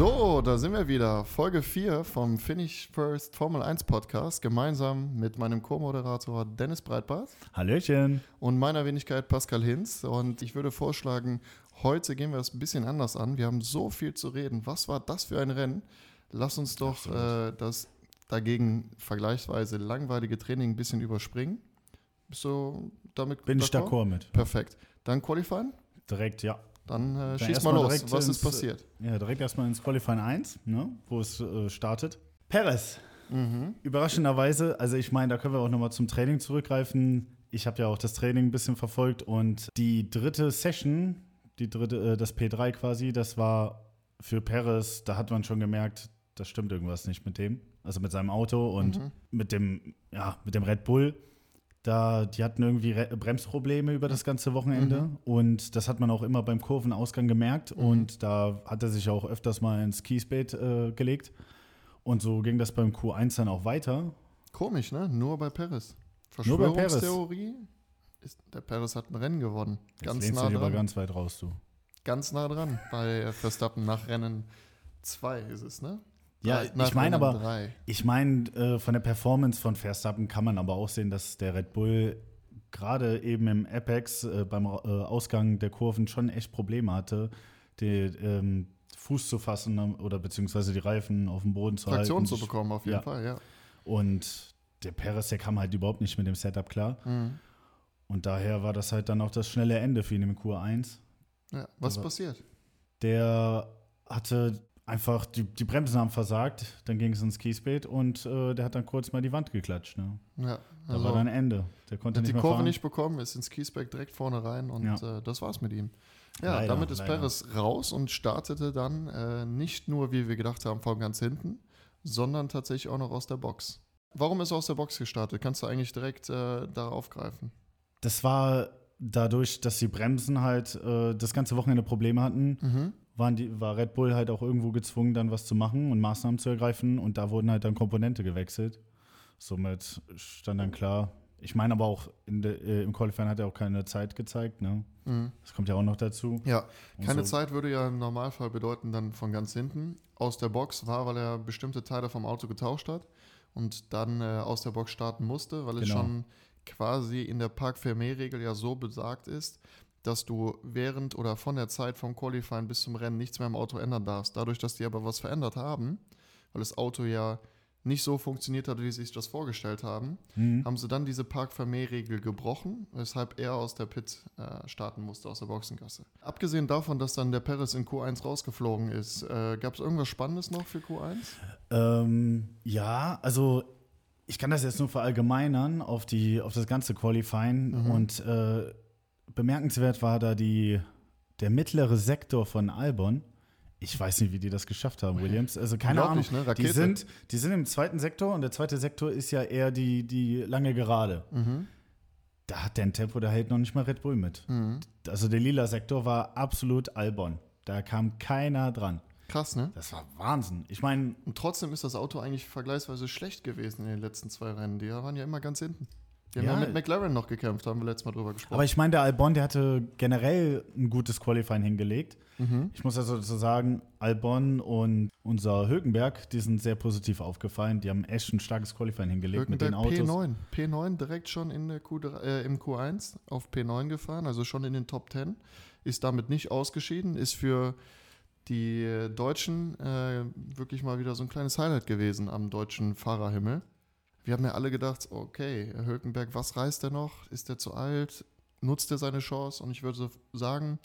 So, da sind wir wieder. Folge 4 vom Finish First Formel 1 Podcast, gemeinsam mit meinem Co-Moderator Dennis Breitbart Hallöchen. und meiner Wenigkeit Pascal Hinz. Und ich würde vorschlagen, heute gehen wir es ein bisschen anders an. Wir haben so viel zu reden. Was war das für ein Rennen? Lass uns doch äh, das dagegen vergleichsweise langweilige Training ein bisschen überspringen. Bist du damit Bin ich d'accord mit. Perfekt. Dann Qualifying? Direkt, ja. Dann, äh, Dann schieß mal los. direkt Was ins- ist passiert? Ja, direkt erstmal ins Qualifying 1, ne, wo es äh, startet. Perez. Mhm. Überraschenderweise, also ich meine, da können wir auch nochmal zum Training zurückgreifen. Ich habe ja auch das Training ein bisschen verfolgt und die dritte Session, die dritte, äh, das P3 quasi, das war für Perez, da hat man schon gemerkt, da stimmt irgendwas nicht mit dem. Also mit seinem Auto und Mhm. mit dem, ja, mit dem Red Bull. Da, die hatten irgendwie Re Bremsprobleme über das ganze Wochenende Mhm. und das hat man auch immer beim Kurvenausgang gemerkt und da hat er sich auch öfters mal ins Kiesbett äh, gelegt und so ging das beim Q1 dann auch weiter. Komisch, ne? Nur bei Paris. Verschwörungstheorie? Ist, der Paris hat ein Rennen gewonnen. Jetzt Ganz nah du dran. ganz weit raus, du. Ganz nah dran. Bei Verstappen nach Rennen 2 ist es, ne? Ja, Drei- ich meine aber, drei. ich meine, äh, von der Performance von Verstappen kann man aber auch sehen, dass der Red Bull gerade eben im Apex äh, beim äh, Ausgang der Kurven schon echt Probleme hatte, die, ähm, Fuß zu fassen ähm, oder beziehungsweise die Reifen auf dem Boden zu Traktion halten. zu bekommen, auf jeden Ja. Fall, ja. Und der Perez, der kam halt überhaupt nicht mit dem Setup klar. Mhm. Und daher war das halt dann auch das schnelle Ende für ihn im Q1. ja. Was Aber- passiert? Der hatte einfach, die, die Bremsen haben versagt, dann ging es ins Kiesbeet und äh, der hat dann kurz mal die Wand geklatscht. Ne? Ja, Da also war dann Ende. Der konnte hat nicht die Kurve fahren. nicht bekommen, ist ins Kiesberg direkt vorne rein und Ja. äh, das war's mit ihm. Ja, Leider, damit ist leider. Perez raus und startete dann äh, nicht nur, wie wir gedacht haben, von ganz hinten, sondern tatsächlich auch noch aus der Box. Warum ist er aus der Box gestartet? Kannst du eigentlich direkt äh, da aufgreifen? Das war dadurch, dass die Bremsen halt äh, das ganze Wochenende Probleme hatten, Mhm. Waren die, war Red Bull halt auch irgendwo gezwungen, dann was zu machen und Maßnahmen zu ergreifen und da wurden halt dann Komponente gewechselt. Somit stand dann klar. Ich meine aber auch, der, äh, im Qualifying hat er auch keine Zeit gezeigt. Ne? Mhm. Das kommt ja auch noch dazu. Ja, Und keine so- Zeit würde ja im Normalfall bedeuten, dann von ganz hinten. Aus der Box war, weil er bestimmte Teile vom Auto getauscht hat und dann äh, aus der Box starten musste, weil es Genau. schon quasi in der Park-Fermé-Regel ja so besagt ist, dass du während oder von der Zeit vom Qualifying bis zum Rennen nichts mehr am Auto ändern darfst. Dadurch, dass die aber was verändert haben, weil das Auto ja nicht so funktioniert hat, wie sie sich das vorgestellt haben, Mhm. haben sie dann diese Park-Fermé-Regel gebrochen, weshalb er aus der Pit äh, starten musste, aus der Boxengasse. Abgesehen davon, dass dann der Perez in Q1 rausgeflogen ist, äh, gab es irgendwas Spannendes noch für Q1? Ähm, ja, also ich kann das jetzt nur verallgemeinern auf, die, auf das ganze Qualifying Mhm. und äh, bemerkenswert war da die, der mittlere Sektor von Albon. Ich weiß nicht, wie die das geschafft haben, Williams. Also keine Ahnung. Ne? Die sind, die sind im zweiten Sektor und der zweite Sektor ist ja eher die, die lange Gerade. Mhm. Da hat der ein Tempo, da hält noch nicht mal Red Bull mit. Mhm. Also der lila Sektor war absolut Albon. Da kam keiner dran. Krass, ne? Das war Wahnsinn. Ich meine, Und trotzdem ist das Auto eigentlich vergleichsweise schlecht gewesen in den letzten zwei Rennen. Die waren ja immer ganz hinten. Die haben ja, Ja. mit McLaren noch gekämpft, haben wir letztes Mal drüber gesprochen. Aber ich meine, der Albon, der hatte generell ein gutes Qualifying hingelegt. Mhm. Ich muss also dazu sagen, Albon und unser Hülkenberg, die sind sehr positiv aufgefallen. Die haben echt ein starkes Qualifying hingelegt mit den Autos. P9. P9 direkt schon in der Q3, äh, im Q1 auf P9 gefahren, also schon in den Top 10. Ist damit nicht ausgeschieden, ist für die Deutschen äh, wirklich mal wieder so ein kleines Highlight gewesen am deutschen Fahrerhimmel. Wir haben ja alle gedacht, okay, Hülkenberg, was reißt er noch? Ist er zu alt? Nutzt er seine Chance? Und ich würde sagen,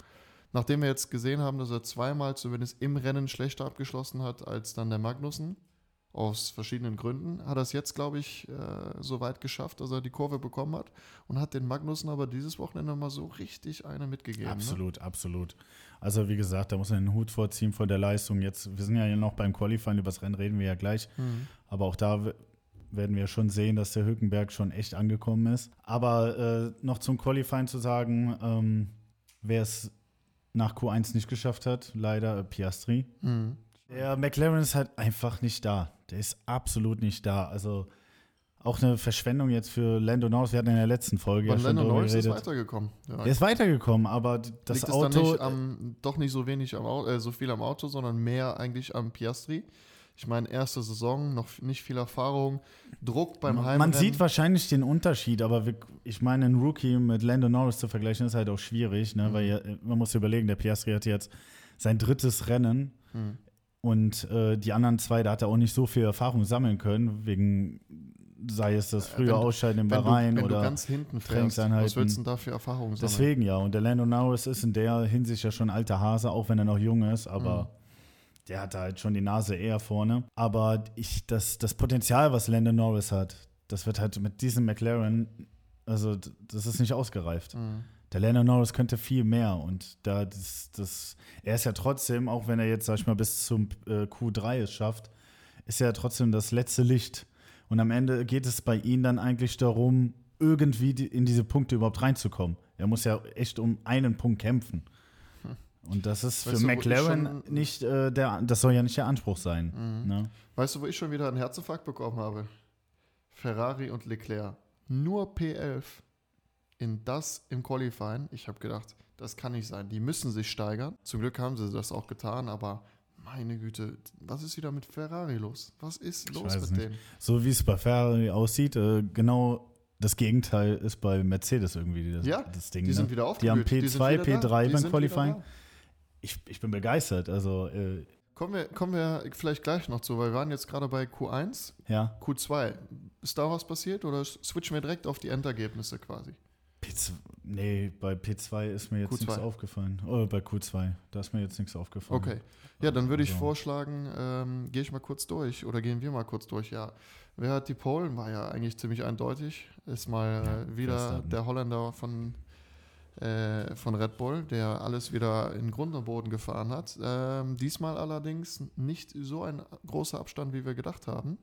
nachdem wir jetzt gesehen haben, dass er zweimal zumindest im Rennen schlechter abgeschlossen hat als dann der Magnussen, aus verschiedenen Gründen, hat er es jetzt, glaube ich, äh, so weit geschafft, dass er die Kurve bekommen hat und hat den Magnussen aber dieses Wochenende mal so richtig eine mitgegeben. Ne? Absolut, absolut. Also wie gesagt, da muss man den Hut vorziehen von der Leistung. Jetzt, wir sind ja noch beim Qualifying, über das Rennen reden wir ja gleich. Mhm. Aber auch da werden wir schon sehen, dass der Hülkenberg schon echt angekommen ist. Aber äh, noch zum Qualifying zu sagen, ähm, wer es nach Q1 nicht geschafft hat, leider äh, Piastri. Mhm. Der McLaren ist halt einfach nicht da. Der ist absolut nicht da. Also auch eine Verschwendung jetzt für Lando Norris. Wir hatten in der letzten Folge Bei ja schon Lando darüber Norris ist geredet. weitergekommen. Ja. Er ist weitergekommen, aber das Liegt es Auto. dann nicht am, doch nicht so wenig am Auto, äh, so viel am Auto, sondern mehr eigentlich am Piastri. Ich meine, erste Saison, noch nicht viel Erfahrung, Druck beim man Heimrennen. sieht wahrscheinlich den Unterschied, aber wir, ich meine, einen Rookie mit Lando Norris zu vergleichen, ist halt auch schwierig, ne? Mhm. weil man muss überlegen, der Piastri hat jetzt sein drittes Rennen Hm. und äh, die anderen zwei, da hat er auch nicht so viel Erfahrung sammeln können, wegen, sei es das Äh, frühe wenn du- Ausscheiden im du, Bahrain du oder ganz hinten fährst, was willst du denn da für Erfahrungen sammeln? Deswegen ja. Und der Lando Norris ist in der Hinsicht ja schon ein alter Hase, auch wenn er noch jung ist, aber Mhm. Der hat halt schon die Nase eher vorne. Aber ich, das, das Potenzial, was Lando Norris hat, das wird halt mit diesem McLaren, also das ist nicht ausgereift. Mhm. Der Lando Norris könnte viel mehr und da das, das, er ist ja trotzdem, auch wenn er jetzt, sag ich mal, bis zum äh, Q3 es schafft, ist er trotzdem das letzte Licht. Und am Ende geht es bei ihm dann eigentlich darum, irgendwie die, in diese Punkte überhaupt reinzukommen. Er muss ja echt um einen Punkt kämpfen. Und das ist. Weißt für du, McLaren schon- nicht äh, der, das soll ja nicht der Anspruch sein. Mhm. Ne? Weißt du, wo ich schon wieder einen Herzinfarkt bekommen habe? Ferrari und Leclerc. Nur P11 in das im Qualifying. Ich habe gedacht, das kann nicht sein. Die müssen sich steigern. Zum Glück haben sie das auch getan, aber meine Güte, was ist wieder mit Ferrari los? Was ist los mit nicht. denen? So wie es bei Ferrari aussieht, äh, genau das Gegenteil ist bei Mercedes irgendwie das, Ja, das Ding. Die ne? sind wieder Die haben aufgeblüht. sind P2, wieder da. P3 Die beim Qualifying. Ich, ich bin begeistert. Also, äh, Kommen wir, kommen wir vielleicht gleich noch zu, weil wir waren jetzt gerade bei Q1, ja. Q2. Ist da was passiert oder switchen wir direkt auf die Endergebnisse quasi? P2, nee, bei P2 ist mir jetzt Q2. nichts aufgefallen. Oh, bei Q2, da ist mir jetzt nichts aufgefallen. Okay. Ja, dann würde ich Also- vorschlagen, ähm, gehe ich mal kurz durch oder gehen wir mal kurz durch. Ja, wer hat die Polen? War ja eigentlich ziemlich eindeutig. Ist mal Ja, äh, wieder der Holländer von, äh, von Red Bull, der alles wieder in Grund und Boden gefahren hat. Ähm, diesmal allerdings nicht so ein großer Abstand, wie wir gedacht haben.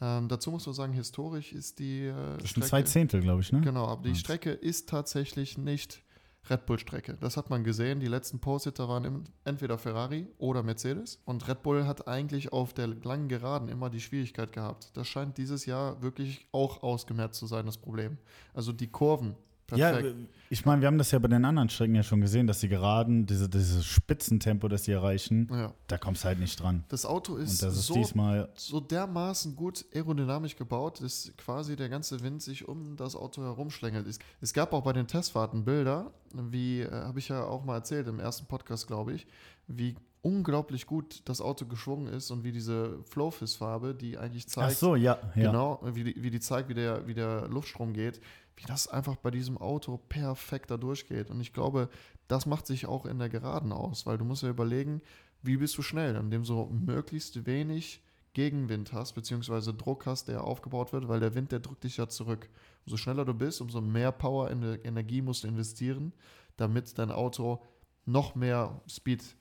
Ähm, dazu muss man sagen, historisch ist die äh, Das sind zwei Zehntel, glaube ich, ne? Genau, aber die Strecke ist tatsächlich nicht Red Bull-Strecke. Das hat man gesehen. Die letzten Pole-Sitter waren entweder Ferrari oder Mercedes. Und Red Bull hat eigentlich auf der langen Geraden immer die Schwierigkeit gehabt. Das scheint dieses Jahr wirklich auch ausgemerzt zu sein, das Problem. Also die Kurven, Ja, perfekt. ich meine, wir haben das ja bei den anderen Strecken ja schon gesehen, dass die Geraden, diese, dieses Spitzentempo, das die erreichen, Ja, da kommst du halt nicht dran. Das Auto ist, das ist so, diesmal, so dermaßen gut aerodynamisch gebaut, dass quasi der ganze Wind sich um das Auto herumschlängelt. Es, es gab auch bei den Testfahrten Bilder, wie äh, habe ich ja auch mal erzählt im ersten Podcast, glaube ich, wie unglaublich gut das Auto geschwungen ist und wie diese Flowfish-Farbe, die eigentlich zeigt, ach so, ja, ja. genau, wie die, wie die zeigt, wie der, wie der Luftstrom geht, wie das einfach bei diesem Auto perfekt da durchgeht. Und ich glaube, das macht sich auch in der Geraden aus, weil du musst ja überlegen, wie bist du schnell, indem du möglichst wenig Gegenwind hast, beziehungsweise Druck hast, der aufgebaut wird, weil der Wind, der drückt dich ja zurück. Umso schneller du bist, umso mehr Power in Energie musst du investieren, damit dein Auto noch mehr Speed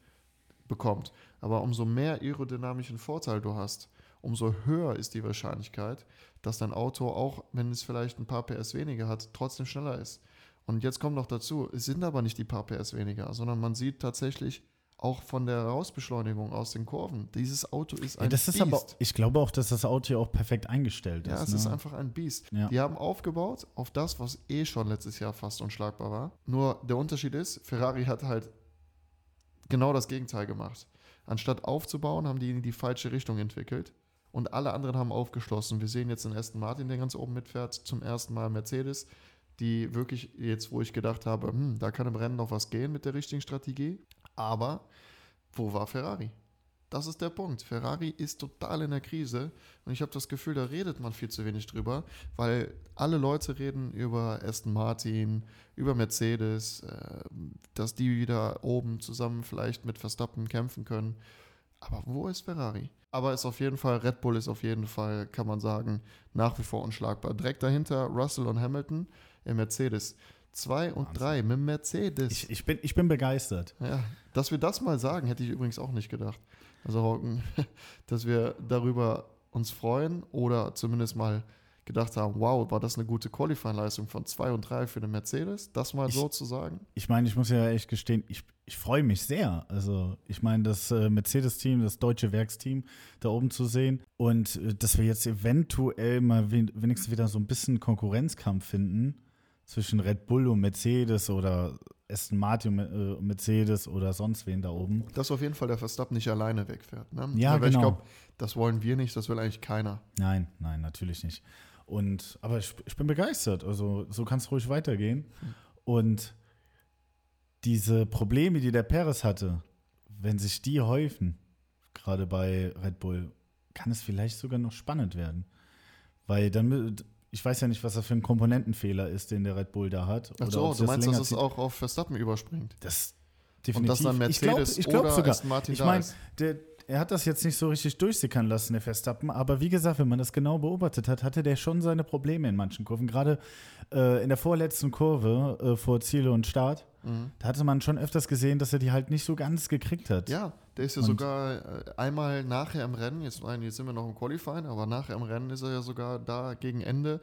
bekommt. Aber umso mehr aerodynamischen Vorteil du hast, umso höher ist die Wahrscheinlichkeit, dass dein Auto, auch wenn es vielleicht ein paar PS weniger hat, trotzdem schneller ist. Und jetzt kommt noch dazu, es sind aber nicht die paar PS weniger, sondern man sieht tatsächlich auch von der Rausbeschleunigung aus den Kurven, dieses Auto ist ein ja das ist Biest. aber, ich glaube auch, dass das Auto ja auch perfekt eingestellt Ja, ist. es ne? ist einfach ein Biest. Ja. Die haben aufgebaut auf das, was eh schon letztes Jahr fast unschlagbar war. Nur der Unterschied ist, Ferrari hat halt genau das Gegenteil gemacht. Anstatt aufzubauen, haben die in die falsche Richtung entwickelt. Und alle anderen haben aufgeschlossen. Wir sehen jetzt den Aston Martin, der ganz oben mitfährt, zum ersten Mal Mercedes, die wirklich jetzt, wo ich gedacht habe, hm, da kann im Rennen noch was gehen mit der richtigen Strategie. Aber wo war Ferrari? Das ist der Punkt. Ferrari ist total in der Krise und ich habe das Gefühl, da redet man viel zu wenig drüber, weil alle Leute reden über Aston Martin, über Mercedes, äh, dass die wieder oben zusammen vielleicht mit Verstappen kämpfen können. Aber wo ist Ferrari? Aber ist auf jeden Fall, Red Bull ist auf jeden Fall, kann man sagen, nach wie vor unschlagbar. Direkt dahinter Russell und Hamilton im Mercedes. Zwei und Wahnsinn. drei mit Mercedes. ich, ich, bin, ich bin begeistert. Ja, dass wir das mal sagen, hätte ich übrigens auch nicht gedacht. Also, Hauken, dass wir darüber uns freuen oder zumindest mal gedacht haben, wow, war das eine gute Qualifying-Leistung von 2 und 3 für den Mercedes, das mal Ich- so zu sagen. Ich meine, ich muss ja echt gestehen, ich, ich freue mich sehr. Also, ich meine, das äh, Mercedes-Team, das deutsche Werksteam da oben zu sehen und äh, dass wir jetzt eventuell mal wen, wenigstens wieder so ein bisschen Konkurrenzkampf finden zwischen Red Bull und Mercedes oder Aston Martin und äh, Mercedes oder sonst wen da oben. Dass auf jeden Fall der Verstappen nicht alleine wegfährt. Ne? Ja, Weil ich genau. glaube, das wollen wir nicht, das will eigentlich keiner. Nein, nein, natürlich nicht. Und, aber ich, ich bin begeistert. Also, so kann es ruhig weitergehen. Und diese Probleme, die der Perez hatte, wenn sich die häufen, gerade bei Red Bull, kann es vielleicht sogar noch spannend werden. Weil dann, ich weiß ja nicht, was das für ein Komponentenfehler ist, den der Red Bull da hat. Ach Oder so, ob du das meinst, dass es auch auf Verstappen überspringt. Das Und definitiv. dass dann ich glaube Mercedes ich glaub oder sogar. Aston Martin ich da ist. der, er hat das jetzt nicht so richtig durchsickern lassen, der Verstappen. Aber wie gesagt, wenn man das genau beobachtet hat, hatte der schon seine Probleme in manchen Kurven. Gerade äh, in der vorletzten Kurve äh, vor Ziele und Start, Mhm. da hatte man schon öfters gesehen, dass er die halt nicht so ganz gekriegt hat. Ja, der ist ja Und- sogar äh, einmal nachher im Rennen, jetzt, nein, jetzt sind wir noch im Qualifying, aber nachher im Rennen ist er ja sogar da gegen Ende,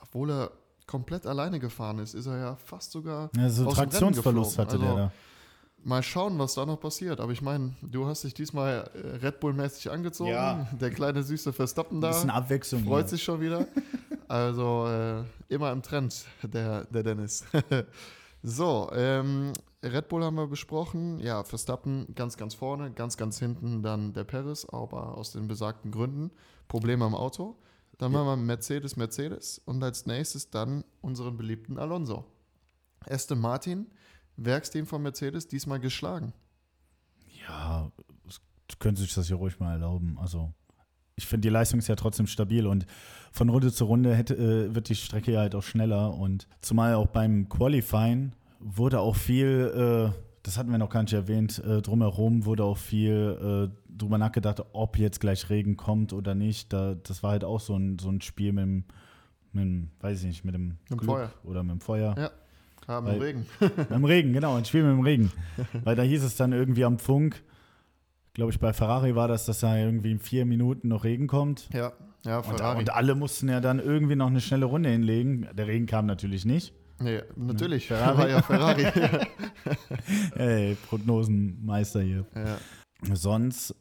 obwohl er komplett alleine gefahren ist, ist er ja fast sogar Also Traktionsverlust hatte geflogen. der Also, da. Mal schauen, was da noch passiert. Aber ich meine, du hast dich diesmal äh, Red Bull-mäßig angezogen. Ja. Der kleine süße Verstappen Ein da bisschen Abwechslung. freut hier. sich schon wieder. Also äh, immer im Trend, der, der Dennis. so, ähm, Red Bull haben wir besprochen. Ja, Verstappen ganz, ganz vorne, ganz, ganz hinten dann der Perez, aber aus den besagten Gründen. Probleme am Auto. Dann Ja. machen wir Mercedes, Mercedes und als nächstes dann unseren beliebten Alonso. Aston Martin, Werksteam von Mercedes, diesmal geschlagen. Ja, können sich das ja ruhig mal erlauben. Also, ich finde, die Leistung ist ja trotzdem stabil und von Runde zu Runde hätte, äh, wird die Strecke ja halt auch schneller. Und zumal auch beim Qualifying wurde auch viel, äh, das hatten wir noch gar nicht erwähnt, äh, drumherum wurde auch viel äh, drüber nachgedacht, ob jetzt gleich Regen kommt oder nicht. Da, das war halt auch so ein, so ein Spiel mit dem, mit dem, weiß ich nicht, mit dem, dem Glück Feuer. oder mit dem Feuer. Ja. Haben Weil- Regen. Mit dem Regen, genau, ein Spiel mit dem Regen. Weil da hieß es dann irgendwie am Funk, glaube ich, bei Ferrari war das, dass da irgendwie in vier Minuten noch Regen kommt. Ja, ja, Und, Ferrari. und alle mussten ja dann irgendwie noch eine schnelle Runde hinlegen. Der Regen kam natürlich nicht. nee, natürlich. Ferrari. War ja Ferrari. Ey, Prognosenmeister hier. ja. Sonst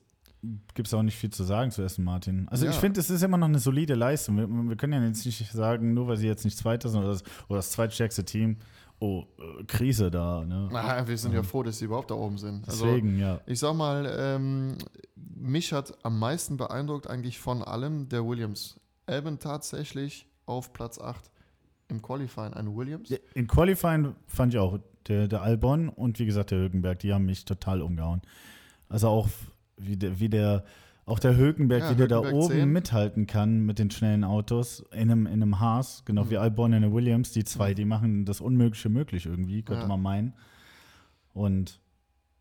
gibt es auch nicht viel zu sagen zu Aston Martin. Also Ja. ich finde, es ist immer noch eine solide Leistung. Wir, wir können ja jetzt nicht sagen, nur weil sie jetzt nicht Zweiter sind oder das, oder das zweitstärkste Team, oh, äh, Krise da. Ne? Na, wir sind ja froh, dass sie überhaupt da oben sind. Also, Deswegen, ja. ich sag mal, ähm, mich hat am meisten beeindruckt eigentlich von allem der Williams. Albon tatsächlich auf Platz 8 im Qualifying. Ein Williams. In Qualifying fand ich auch, der, der Albon und wie gesagt der Hülkenberg, die haben mich total umgehauen. Also auch wie der, wie der auch der Hülkenberg, Ja, wie der da oben 10. mithalten kann mit den schnellen Autos in einem, in einem Haas, genau wie Mhm. Albon in der Williams, die zwei, die machen das Unmögliche möglich irgendwie, könnte Ja. man meinen. Und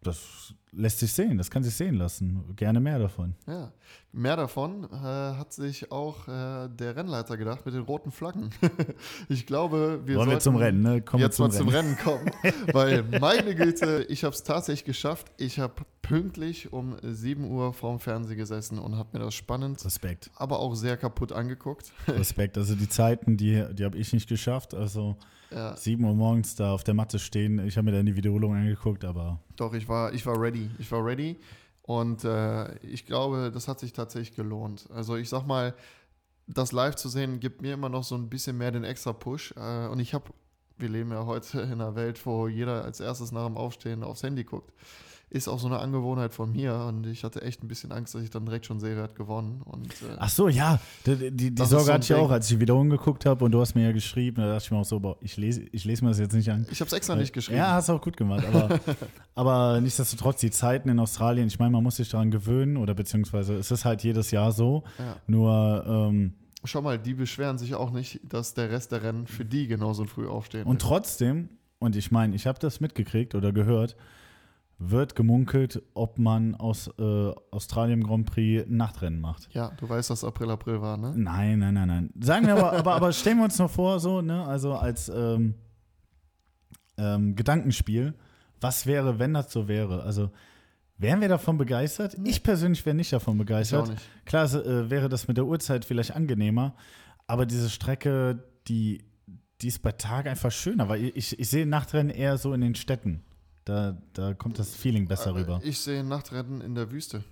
das lässt sich sehen, das kann sich sehen lassen. Gerne mehr davon. Ja. Mehr davon äh, hat sich auch äh, der Rennleiter gedacht mit den roten Flaggen. ich glaube, wir Wollen wir zum Rennen, ne? Kommen jetzt wir mal zum Rennen kommen. Weil, meine Güte, ich habe es tatsächlich geschafft. Ich habe pünktlich um 7 Uhr vorm Fernseher gesessen und habe mir das spannend, Respekt. aber auch sehr kaputt angeguckt. Respekt. Also die Zeiten, die, die habe ich nicht geschafft. Also Ja, 7 Uhr morgens da auf der Matte stehen. Ich habe mir dann die Wiederholung angeguckt, aber doch, ich war, ich war ready. Ich war ready. Und äh, ich glaube, das hat sich tatsächlich gelohnt. Also ich sag mal, das live zu sehen, gibt mir immer noch so ein bisschen mehr den extra Push. Äh, und ich habe, wir leben ja heute in einer Welt, wo jeder als erstes nach dem Aufstehen aufs Handy guckt. Ist auch so eine Angewohnheit von mir und ich hatte echt ein bisschen Angst, dass ich dann direkt schon sehe, wer hat gewonnen. Und äh, Ach so, ja. Die, die, die Sorge so hatte ich auch, als ich die Wiederholung geguckt habe und du hast mir ja geschrieben. Da dachte ich mir auch so, boah, ich lese, ich lese mir das jetzt nicht an. ich habe es extra nicht geschrieben. Ja, hast du auch gut gemacht. Aber, aber nichtsdestotrotz, die Zeiten in Australien, ich meine, man muss sich daran gewöhnen oder beziehungsweise es ist halt jedes Jahr so. Ja. Nur, ähm, Schau mal, die beschweren sich auch nicht, dass der Rest der Rennen für die genauso früh aufstehen. und trotzdem, und ich meine, ich habe das mitgekriegt oder gehört, wird gemunkelt, ob man aus äh, Australien Grand Prix Nachtrennen macht. ja, du weißt, dass April, April war, ne? Nein, nein, nein, nein. Sagen wir aber, aber, aber stellen wir uns noch vor, so, ne, also als ähm, ähm, Gedankenspiel, was wäre, wenn das so wäre? Also, wären wir davon begeistert? Ich persönlich wäre nicht davon Ich auch begeistert. nicht. Klar äh, wäre das mit der Uhrzeit vielleicht angenehmer, Aber diese Strecke, die, die ist bei Tag einfach schöner, weil ich, ich sehe Nachtrennen eher so in den Städten. Da, da kommt das Feeling besser Aber rüber. Ich sehe Nachtrennen in der Wüste.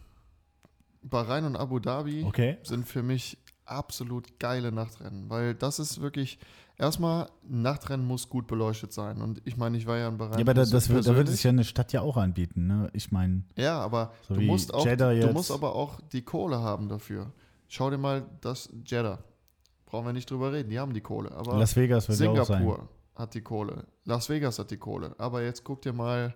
Bahrain und Abu Dhabi Okay. sind für mich absolut geile Nachtrennen, weil das ist wirklich, erstmal, Nachtrennen muss gut beleuchtet sein. Und ich meine, ich war ja in Bahrain. Ja, aber da, das, wird- da würde sich ja eine Stadt ja auch anbieten. Ne? Ich meine, Ja, aber So du musst auch, Jeddah du jetzt. musst aber auch die Kohle haben dafür. Schau dir mal das Jeddah. Brauchen wir nicht drüber reden, die haben die Kohle. Aber Las Vegas wird ja auch sein. Hat die Kohle. Las Vegas hat die Kohle. Aber jetzt guck dir mal,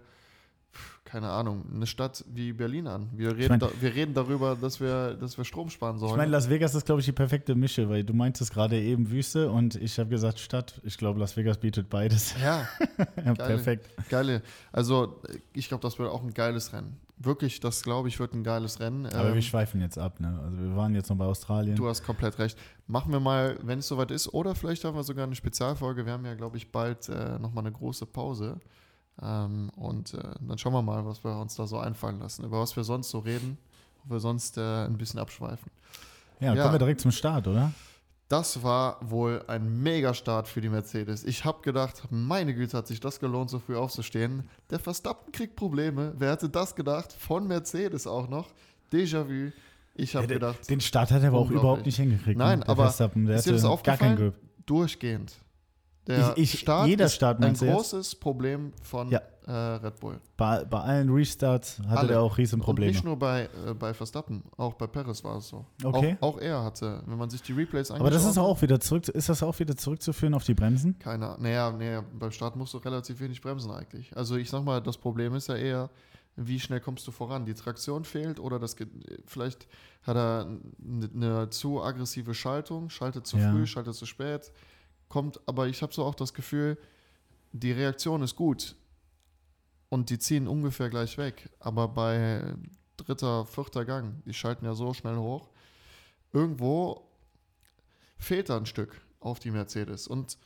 keine Ahnung, eine Stadt wie Berlin an. Wir reden, mein- da, wir reden darüber, dass wir, dass wir Strom sparen sollen. Ich meine, Las Vegas ist, glaube ich, die perfekte Mische, weil du meintest gerade eben Wüste und ich habe gesagt Stadt. Ich glaube, Las Vegas bietet beides. ja, ja, perfekt. geile. Also, ich glaube, das wird auch ein geiles Rennen. Wirklich, das glaube ich, wird ein geiles Rennen. Aber Ähm, wir schweifen jetzt ab. Ne? Also wir waren jetzt noch bei Australien. Du hast komplett recht. Machen wir mal, wenn es soweit ist, oder vielleicht haben wir sogar eine Spezialfolge. Wir haben ja, glaube ich, bald äh, nochmal eine große Pause. Ähm, und äh, dann schauen wir mal, was wir uns da so einfallen lassen. Über was wir sonst so reden, ob wir sonst äh, ein bisschen abschweifen. ja, ja. kommen wir direkt zum Start, oder? Das war wohl ein Megastart für die Mercedes. Ich habe gedacht, meine Güte, hat sich das gelohnt, so früh aufzustehen. Der Verstappen kriegt Probleme. Wer hätte das gedacht? Von Mercedes auch noch. Déjà-vu. Ich habe Ja, gedacht, Den Start hat er aber auch überhaupt nicht hingekriegt. Nein, ne? Der aber Verstappen, der ist dir das aufgefallen? Durchgehend. Der Ich- ich- Start jeder ist Start ein du jetzt? großes Problem von Ja. äh, Red Bull. Bei, bei allen Restarts hatte Alle. er auch Und Riesenprobleme. nicht nur bei, äh, bei Verstappen, auch bei Perez war es so. Okay. Auch, auch er hatte, wenn man sich die Replays angeschaut Aber das ist auch wieder zurück, ist das auch wieder zurückzuführen auf die Bremsen? keine Naja, naja, beim Start musst du relativ wenig bremsen eigentlich. Also ich sag mal, das Problem ist ja eher, wie schnell kommst du voran? Die Traktion fehlt oder das vielleicht hat er eine, eine zu aggressive Schaltung, schaltet zu Ja. früh, schaltet zu spät, kommt, aber ich habe so auch das Gefühl, die Reaktion ist gut und die ziehen ungefähr gleich weg, aber bei dritter, vierter Gang, die schalten ja so schnell hoch, irgendwo fehlt da ein Stück auf die Mercedes und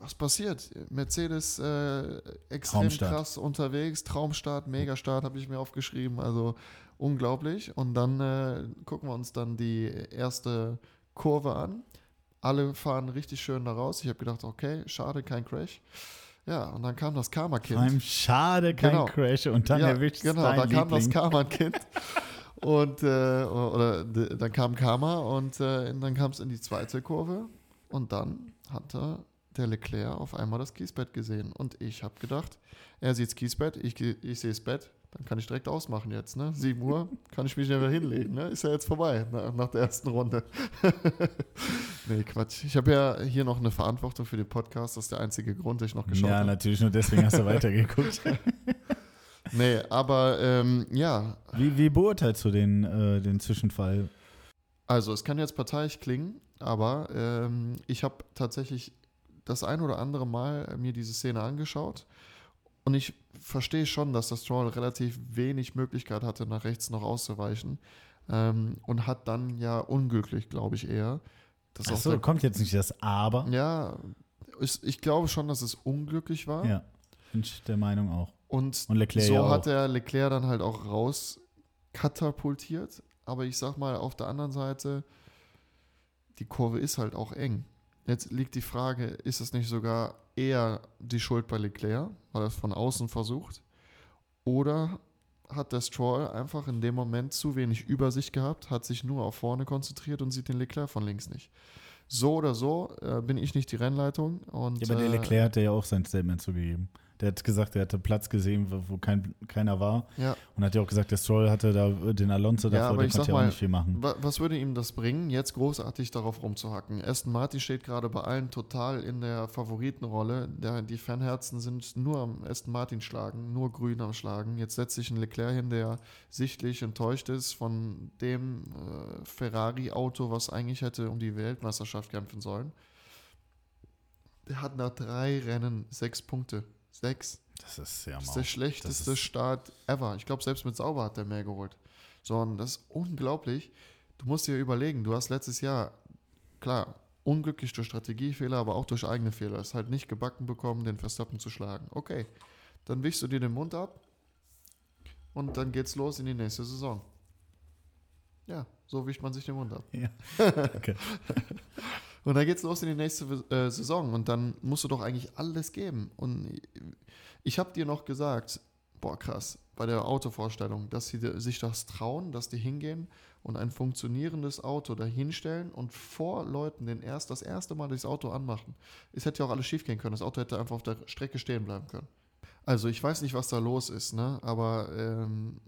was passiert? Mercedes äh, extrem Traumstart. krass unterwegs, Traumstart, Megastart habe ich mir aufgeschrieben, also unglaublich. Und dann äh, gucken wir uns dann die erste Kurve an. Alle fahren richtig schön da raus. Ich habe gedacht, okay, schade, kein Crash. Ja, und dann kam das Karma-Kind. Schade, kein Genau. Crash und dann ja, erwischt genau, da kam das. Karma-Kind. und äh, oder dann kam Karma und äh, dann kam es in die zweite Kurve und dann hatte der Leclerc auf einmal das Kiesbett gesehen und ich habe gedacht, er sieht das Kiesbett, ich, ich sehe das Bett, dann kann ich direkt ausmachen jetzt, ne? 7 Uhr kann ich mich nicht mehr hinlegen, ne? Ist ja jetzt vorbei nach, nach der ersten Runde. nee, Quatsch. Ich habe ja hier noch eine Verantwortung für den Podcast, das ist der einzige Grund, den ich noch geschaut Ja, habe. natürlich, nur deswegen hast du weitergeguckt. Nee, aber ähm, ja, Wie, wie beurteilst du den, äh, den Zwischenfall? Also, es kann jetzt parteiisch klingen, aber ähm, ich habe tatsächlich das ein oder andere Mal mir diese Szene angeschaut und ich verstehe schon, dass das Stroll relativ wenig Möglichkeit hatte, nach rechts noch auszuweichen ähm, und hat dann ja unglücklich, glaube ich eher. Das Achso, der- kommt jetzt nicht das Aber. ja, ich, ich glaube schon, dass es unglücklich war. Ja, bin ich der Meinung auch. Und Und Leclerc so ja hat er Leclerc dann halt auch raus katapultiert. Aber ich sag mal, auf der anderen Seite, die Kurve ist halt auch eng. Jetzt liegt die Frage, ist es nicht sogar eher die Schuld bei Leclerc, weil er es von außen versucht? Oder hat der Stroll einfach in dem Moment zu wenig Übersicht gehabt, hat sich nur auf vorne konzentriert und sieht den Leclerc von links nicht? So oder so äh, bin ich nicht die Rennleitung. Und, Ja, aber der äh, Leclerc hat ja auch sein Statement zugegeben. Der hat gesagt, er hatte Platz gesehen, wo, kein, keiner war. ja, Und hat ja auch gesagt, der Stroll hatte da den Alonso Ja, davor, aber der ich konnte ja auch mal, nicht viel machen. Wa- Was würde ihm das bringen, jetzt großartig darauf rumzuhacken? Aston Martin steht gerade bei allen total in der Favoritenrolle. Der, die Fanherzen sind nur am Aston Martin schlagen, nur grün am Schlagen. Jetzt setzt sich ein Leclerc hin, der sichtlich enttäuscht ist von dem äh, Ferrari-Auto, was eigentlich hätte um die Weltmeisterschaft kämpfen sollen. Der hat nach drei Rennen sechs Punkte. Sechs. Das ist ja Das ist mau. der schlechteste ist- Start ever. Ich glaube, selbst mit Sauber hat der mehr geholt. So, und das ist unglaublich. Du musst dir überlegen, du hast letztes Jahr, klar, unglücklich durch Strategiefehler, aber auch durch eigene Fehler. Es halt nicht gebacken bekommen, den Verstappen zu schlagen. Okay, dann wischst du dir den Mund ab und dann geht's los in die nächste Saison. Ja, so wischt man sich den Mund ab. Ja. Okay. Und dann geht's los in die nächste äh, Saison und dann musst du doch eigentlich alles geben. Und ich habe dir noch gesagt, boah krass, bei der Autovorstellung, dass sie sich das trauen, dass die hingehen und ein funktionierendes Auto dahinstellen und vor Leuten den erst das erste Mal das Auto anmachen. Es hätte ja auch alles schief gehen können. Das Auto hätte einfach auf der Strecke stehen bleiben können. Also ich weiß nicht, was da los ist, ne? Aber ähm,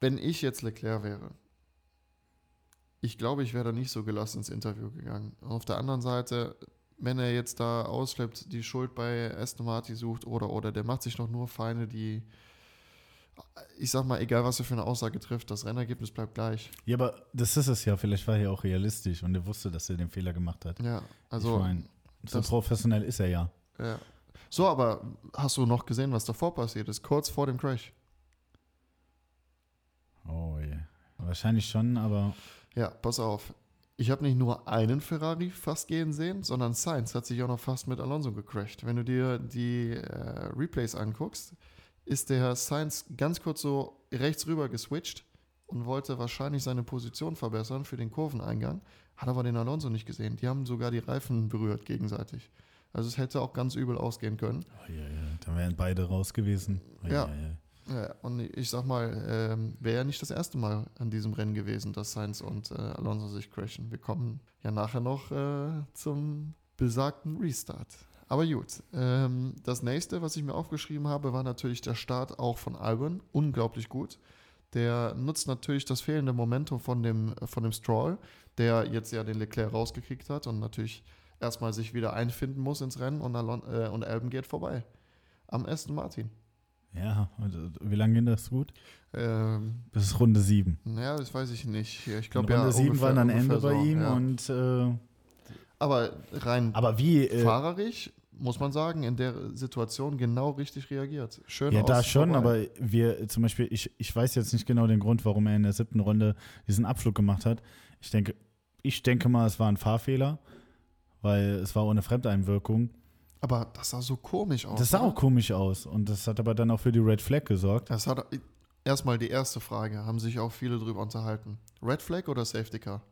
wenn ich jetzt Leclerc wäre, ich glaube, ich wäre da nicht so gelassen ins Interview gegangen. Und auf der anderen Seite, wenn er jetzt da ausflippt, die Schuld bei Aston Martin sucht oder oder, der macht sich doch nur Feinde, die, ich sag mal, egal was er für eine Aussage trifft, das Rennergebnis bleibt gleich. Ja, aber das ist es ja. Vielleicht war er ja auch realistisch und er wusste, dass er den Fehler gemacht hat. Ja, also. Ich mein, so professionell ist er ja. Ja. So, aber hast du noch gesehen, was davor passiert ist? Kurz vor dem Crash. Oh je. Wahrscheinlich schon, aber. Ja, pass auf. Ich habe nicht nur einen Ferrari fast gehen sehen, sondern Sainz hat sich auch noch fast mit Alonso gecrashed. Wenn du dir die äh, Replays anguckst, ist der Sainz ganz kurz so rechts rüber geswitcht und wollte wahrscheinlich seine Position verbessern für den Kurveneingang, hat aber den Alonso nicht gesehen. Die haben sogar die Reifen berührt gegenseitig. Also es hätte auch ganz übel ausgehen können. Oh, ja, ja. Da wären beide raus gewesen. Oh, ja. Ja, und ich sag mal, ähm, wäre ja nicht das erste Mal an diesem Rennen gewesen, dass Sainz und äh, Alonso sich crashen. Wir kommen ja nachher noch äh, zum besagten Restart. Aber gut, ähm, das nächste, was ich mir aufgeschrieben habe, war natürlich der Start auch von Albon. Unglaublich gut. Der nutzt natürlich das fehlende Momentum von dem, von dem Stroll, der jetzt ja den Leclerc rausgekriegt hat und natürlich erstmal sich wieder einfinden muss ins Rennen und, Alon äh, und Albon geht vorbei. Am Aston Martin. Ja, wie lange ging das gut? Ähm, Bis Runde 7. Ja, das weiß ich nicht. Ich glaube, Runde ja, 7 war dann Ende so, bei ihm ja. und. Äh, aber rein aber wie. Äh, fahrerisch, muss man sagen, in der Situation genau richtig reagiert. Schön ja, da schon, vorbei. aber wir zum Beispiel, ich, ich weiß jetzt nicht genau den Grund, warum er in der siebten Runde diesen Abflug gemacht hat. Ich denke, ich denke mal, es war ein Fahrfehler, weil es war ohne Fremdeinwirkung. Aber das sah so komisch aus. Das sah oder? auch komisch aus und das hat aber dann auch für die Red Flag gesorgt. Das hat erstmal die erste Frage, haben sich auch viele drüber unterhalten. Red Flag oder Safety Car?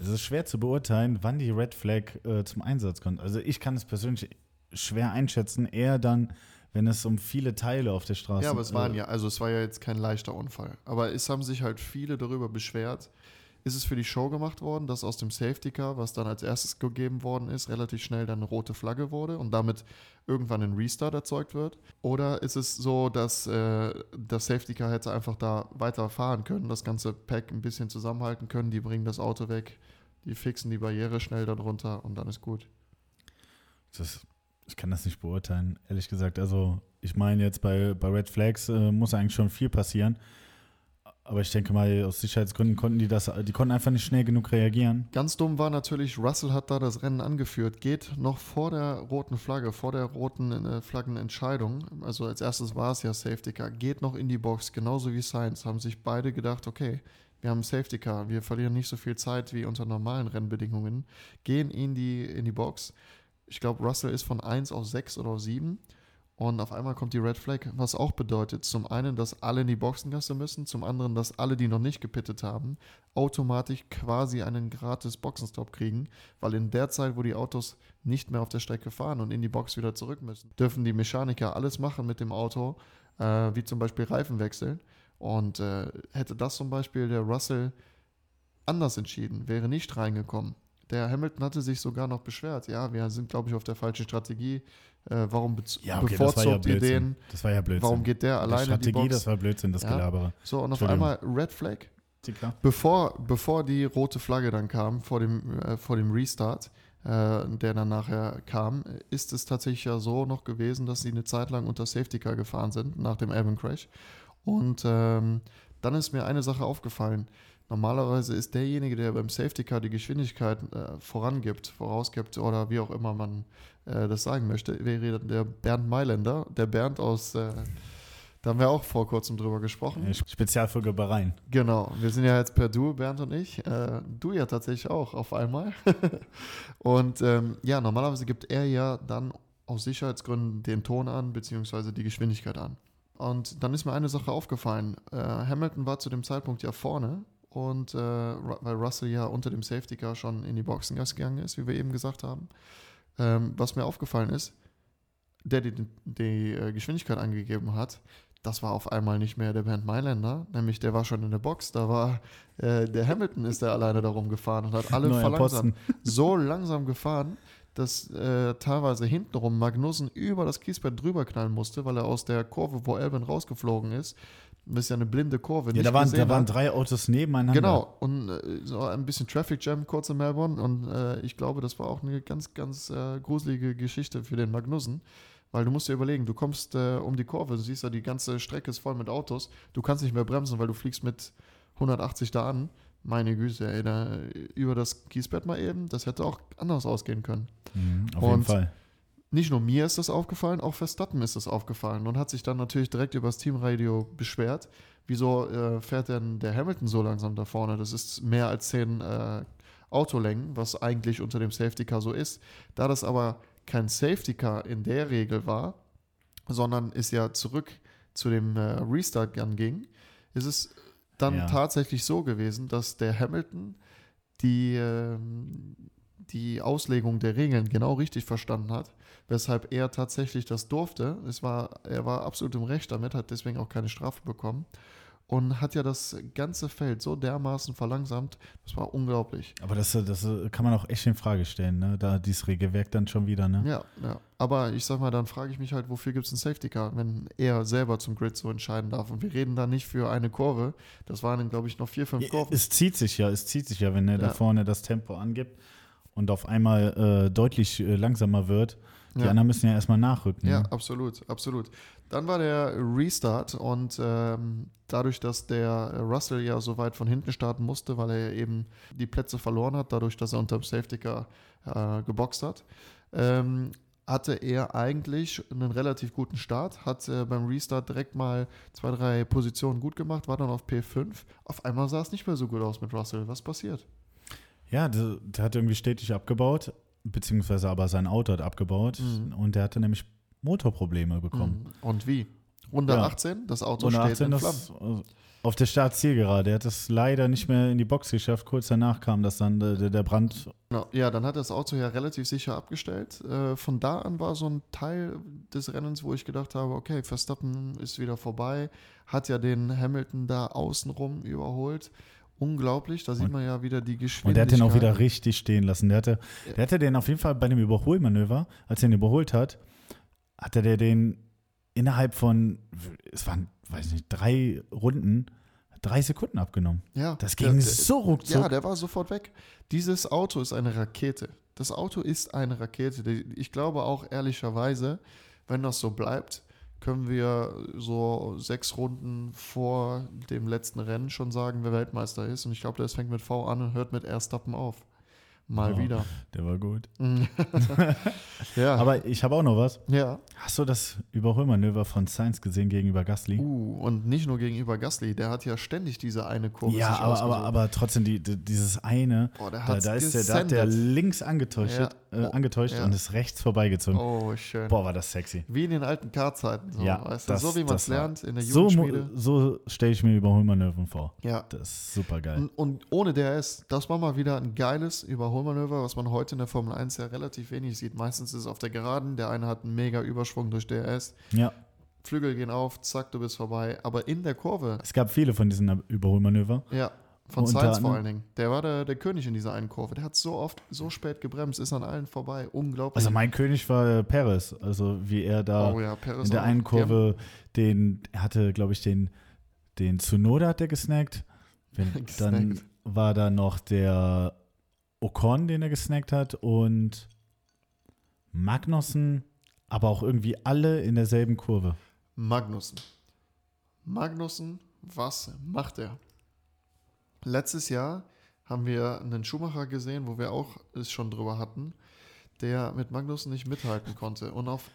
Es ist schwer zu beurteilen, wann die Red Flag äh, zum Einsatz kommt. Also ich kann es persönlich schwer einschätzen, eher dann, wenn es um viele Teile auf der Straße geht. Ja, aber es waren ja, also es war ja jetzt kein leichter Unfall. Aber es haben sich halt viele darüber beschwert. Ist es für die Show gemacht worden, dass aus dem Safety Car, was dann als erstes gegeben worden ist, relativ schnell dann eine rote Flagge wurde und damit irgendwann ein Restart erzeugt wird? Oder ist es so, dass äh, das Safety Car hätte einfach da weiterfahren können, das ganze Pack ein bisschen zusammenhalten können, die bringen das Auto weg, die fixen die Barriere schnell darunter und dann ist gut. Das, ich kann das nicht beurteilen, ehrlich gesagt. Also ich meine jetzt bei, bei Red Flags äh, muss eigentlich schon viel passieren. Aber ich denke mal, aus Sicherheitsgründen konnten die das, die konnten einfach nicht schnell genug reagieren. Ganz dumm war natürlich, Russell hat da das Rennen angeführt, geht noch vor der roten Flagge, vor der roten äh, Flaggenentscheidung, also als erstes war es ja Safety Car, geht noch in die Box, genauso wie Sainz, haben sich beide gedacht, okay, wir haben Safety Car, wir verlieren nicht so viel Zeit wie unter normalen Rennbedingungen, gehen in die, in die Box. Ich glaube, Russell ist von 1 auf 6 oder auf 7 und auf einmal kommt die Red Flag, was auch bedeutet, zum einen, dass alle in die Boxengasse müssen, zum anderen, dass alle, die noch nicht gepittet haben, automatisch quasi einen gratis Boxenstopp kriegen, weil in der Zeit, wo die Autos nicht mehr auf der Strecke fahren und in die Box wieder zurück müssen, dürfen die Mechaniker alles machen mit dem Auto, äh, wie zum Beispiel Reifen wechseln. Und äh, hätte das zum Beispiel der Russell anders entschieden, wäre nicht reingekommen. Der Hamilton hatte sich sogar noch beschwert. Ja, wir sind, glaube ich, auf der falschen Strategie. Äh, warum Ja, okay, war ja bevorzugt ihr den? Das war ja Blödsinn. Warum geht der Die alleine in die Strategie, Box? das war Blödsinn, das Ja. Gelabere. so, und auf einmal Red Flag. Klar. Bevor, bevor die rote Flagge dann kam, vor dem, äh, vor dem Restart, äh, der dann nachher kam, ist es tatsächlich ja so noch gewesen, dass sie eine Zeit lang unter Safety Car gefahren sind, nach dem Alvin Crash. Und ähm, dann ist mir eine Sache aufgefallen. Normalerweise ist derjenige, der beim Safety Car die Geschwindigkeit äh, vorangibt, vorausgibt oder wie auch immer man äh, das sagen möchte, wäre der Bernd Mailänder, der Bernd aus, äh, da haben wir auch vor kurzem drüber gesprochen. Spezialfolge Bahrain. Genau, wir sind ja jetzt per Du, Bernd und ich. Äh, du ja tatsächlich auch auf einmal. und ähm, ja, normalerweise gibt er ja dann aus Sicherheitsgründen den Ton an, beziehungsweise die Geschwindigkeit an. Und dann ist mir eine Sache aufgefallen. Äh, Hamilton war zu dem Zeitpunkt ja vorne und äh, weil Russell ja unter dem Safety Car schon in die Boxengasse gegangen ist, wie wir eben gesagt haben. Ähm, was mir aufgefallen ist, der die, die äh, Geschwindigkeit angegeben hat, das war auf einmal nicht mehr der Bernd Mailänder, nämlich der war schon in der Box, da war äh, der Hamilton ist der alleine darum gefahren und hat alle Neuer verlangsamt. So langsam gefahren, dass äh, teilweise hintenrum Magnussen über das Kiesbett drüber knallen musste, weil er aus der Kurve, wo Elben rausgeflogen ist, das ist ja eine blinde Kurve. Ja, da waren, da waren hat. drei Autos nebeneinander. Genau, und äh, so ein bisschen Traffic Jam kurz in Melbourne und äh, ich glaube, das war auch eine ganz, ganz äh, gruselige Geschichte für den Magnussen, weil du musst dir überlegen, du kommst äh, um die Kurve, du siehst ja, die ganze Strecke ist voll mit Autos, du kannst nicht mehr bremsen, weil du fliegst mit 180 da an. Meine Güte, ey, da, über das Kiesbett mal eben, das hätte auch anders ausgehen können. Mhm, auf Und- jeden Fall. Nicht nur mir ist das aufgefallen, auch Verstappen ist das aufgefallen und hat sich dann natürlich direkt über das Teamradio beschwert. Wieso äh, fährt denn der Hamilton so langsam da vorne? Das ist mehr als 10 äh, Autolängen, was eigentlich unter dem Safety Car so ist. Da das aber kein Safety Car in der Regel war, sondern es ja zurück zu dem äh, Restart Gun ging, ist es dann Ja. tatsächlich so gewesen, dass der Hamilton die, ähm, die Auslegung der Regeln genau richtig verstanden hat, weshalb er tatsächlich das durfte. Es war, er war absolut im Recht damit, hat deswegen auch keine Strafe bekommen und hat ja das ganze Feld so dermaßen verlangsamt, das war unglaublich. Aber das, das kann man auch echt in Frage stellen, ne? Da dieses Regelwerk dann schon wieder, ne? Ja, ja. Aber ich sag mal, dann frage ich mich halt, wofür gibt es ein Safety Car, wenn er selber zum Grid so entscheiden darf. Und wir reden da nicht für eine Kurve. Das waren dann, glaube ich, noch vier, fünf Kurven. Es zieht sich ja, es zieht sich ja, wenn er da Ja. vorne das Tempo angibt und auf einmal äh, deutlich äh, langsamer wird. Die Ja. anderen müssen ja erstmal nachrücken. Ja, ne? absolut, absolut. Dann war der Restart und ähm, dadurch, dass der Russell ja so weit von hinten starten musste, weil er eben die Plätze verloren hat, dadurch, dass er unter dem Safety Car äh, geboxt hat, ähm, hatte er eigentlich einen relativ guten Start, hat äh, beim Restart direkt mal zwei, drei Positionen gut gemacht, war dann auf P5. Auf einmal sah es nicht mehr so gut aus mit Russell. Was passiert? Ja, der, der hat irgendwie stetig abgebaut, beziehungsweise aber sein Auto hat abgebaut Mhm. und der hatte nämlich Motorprobleme bekommen. Mhm. Und wie? Runde Ja. 18, das Auto Und steht 18 in Flammen. das, auf der Startzielgerade. Er hat es leider nicht mehr in die Box geschafft. Kurz danach kam das dann, der, der Brand. Ja, dann hat er das Auto ja relativ sicher abgestellt. Äh, von da an war so ein Teil des Rennens, wo ich gedacht habe, okay, Verstappen ist wieder vorbei, hat ja den Hamilton da außenrum überholt. Unglaublich, da sieht man ja wieder die Geschwindigkeit. Und der hat den auch wieder richtig stehen lassen. Der hatte, der hatte den auf jeden Fall bei dem Überholmanöver, als er ihn überholt hat, hatte der den innerhalb von, es waren, weiß nicht, drei Runden, drei Sekunden abgenommen. Ja, Das ging der- so ruckzuck. Ja, der war sofort weg. Dieses Auto ist eine Rakete. Das Auto ist eine Rakete. Ich glaube auch ehrlicherweise, wenn das so bleibt, können wir so sechs Runden vor dem letzten Rennen schon sagen, wer Weltmeister ist. Und ich glaube, das fängt mit V an und hört mit Erstappen auf. Mal Ja. wieder. Der war gut. ja. Aber ich habe auch noch was. ja. Hast du das Überholmanöver von Sainz gesehen gegenüber Gasly? Uh, und nicht nur gegenüber Gasly, der hat ja ständig diese eine Kurve ja, aber, aber, aber trotzdem die, die, dieses eine, Boah, der da, da, ist der, da hat der links angetäuscht, Ja. äh, angetäuscht Ja. und ist rechts vorbeigezogen. Oh, schön. Boah, war das sexy. Wie in den alten Kartzeiten. So, ja, weißt du? das, so wie man es lernt in der So, mu- Jugendschmiede. so stelle ich mir Überholmanöver vor. Ja. Das ist super geil. Und, und ohne DRS, das war mal wieder ein geiles Überholmanöver, was man heute in der Formel 1 ja relativ wenig sieht. Meistens ist es auf der Geraden, der eine hat einen mega Überschwung durch DRS, Ja, Flügel gehen auf, zack, du bist vorbei. Aber in der Kurve, es gab viele von diesen Überholmanöver. ja, von Sainz vor allen Dingen, der war der, der König in dieser einen Kurve. Der hat so oft, so spät gebremst, ist an allen vorbei. Unglaublich. Also mein König war äh, Perez, also wie er da oh ja, in der einen Kurve den, er hatte, glaube ich, den, den Tsunoda hat der gesnackt. Wenn, dann Gesnackt. war da noch der Ocon, den er gesnackt hat und Magnussen, aber auch irgendwie alle in derselben Kurve. Magnussen. Magnussen, was macht er? Letztes Jahr haben wir einen Schumacher gesehen, wo wir auch es schon drüber hatten, der mit Magnussen nicht mithalten konnte. Und auf.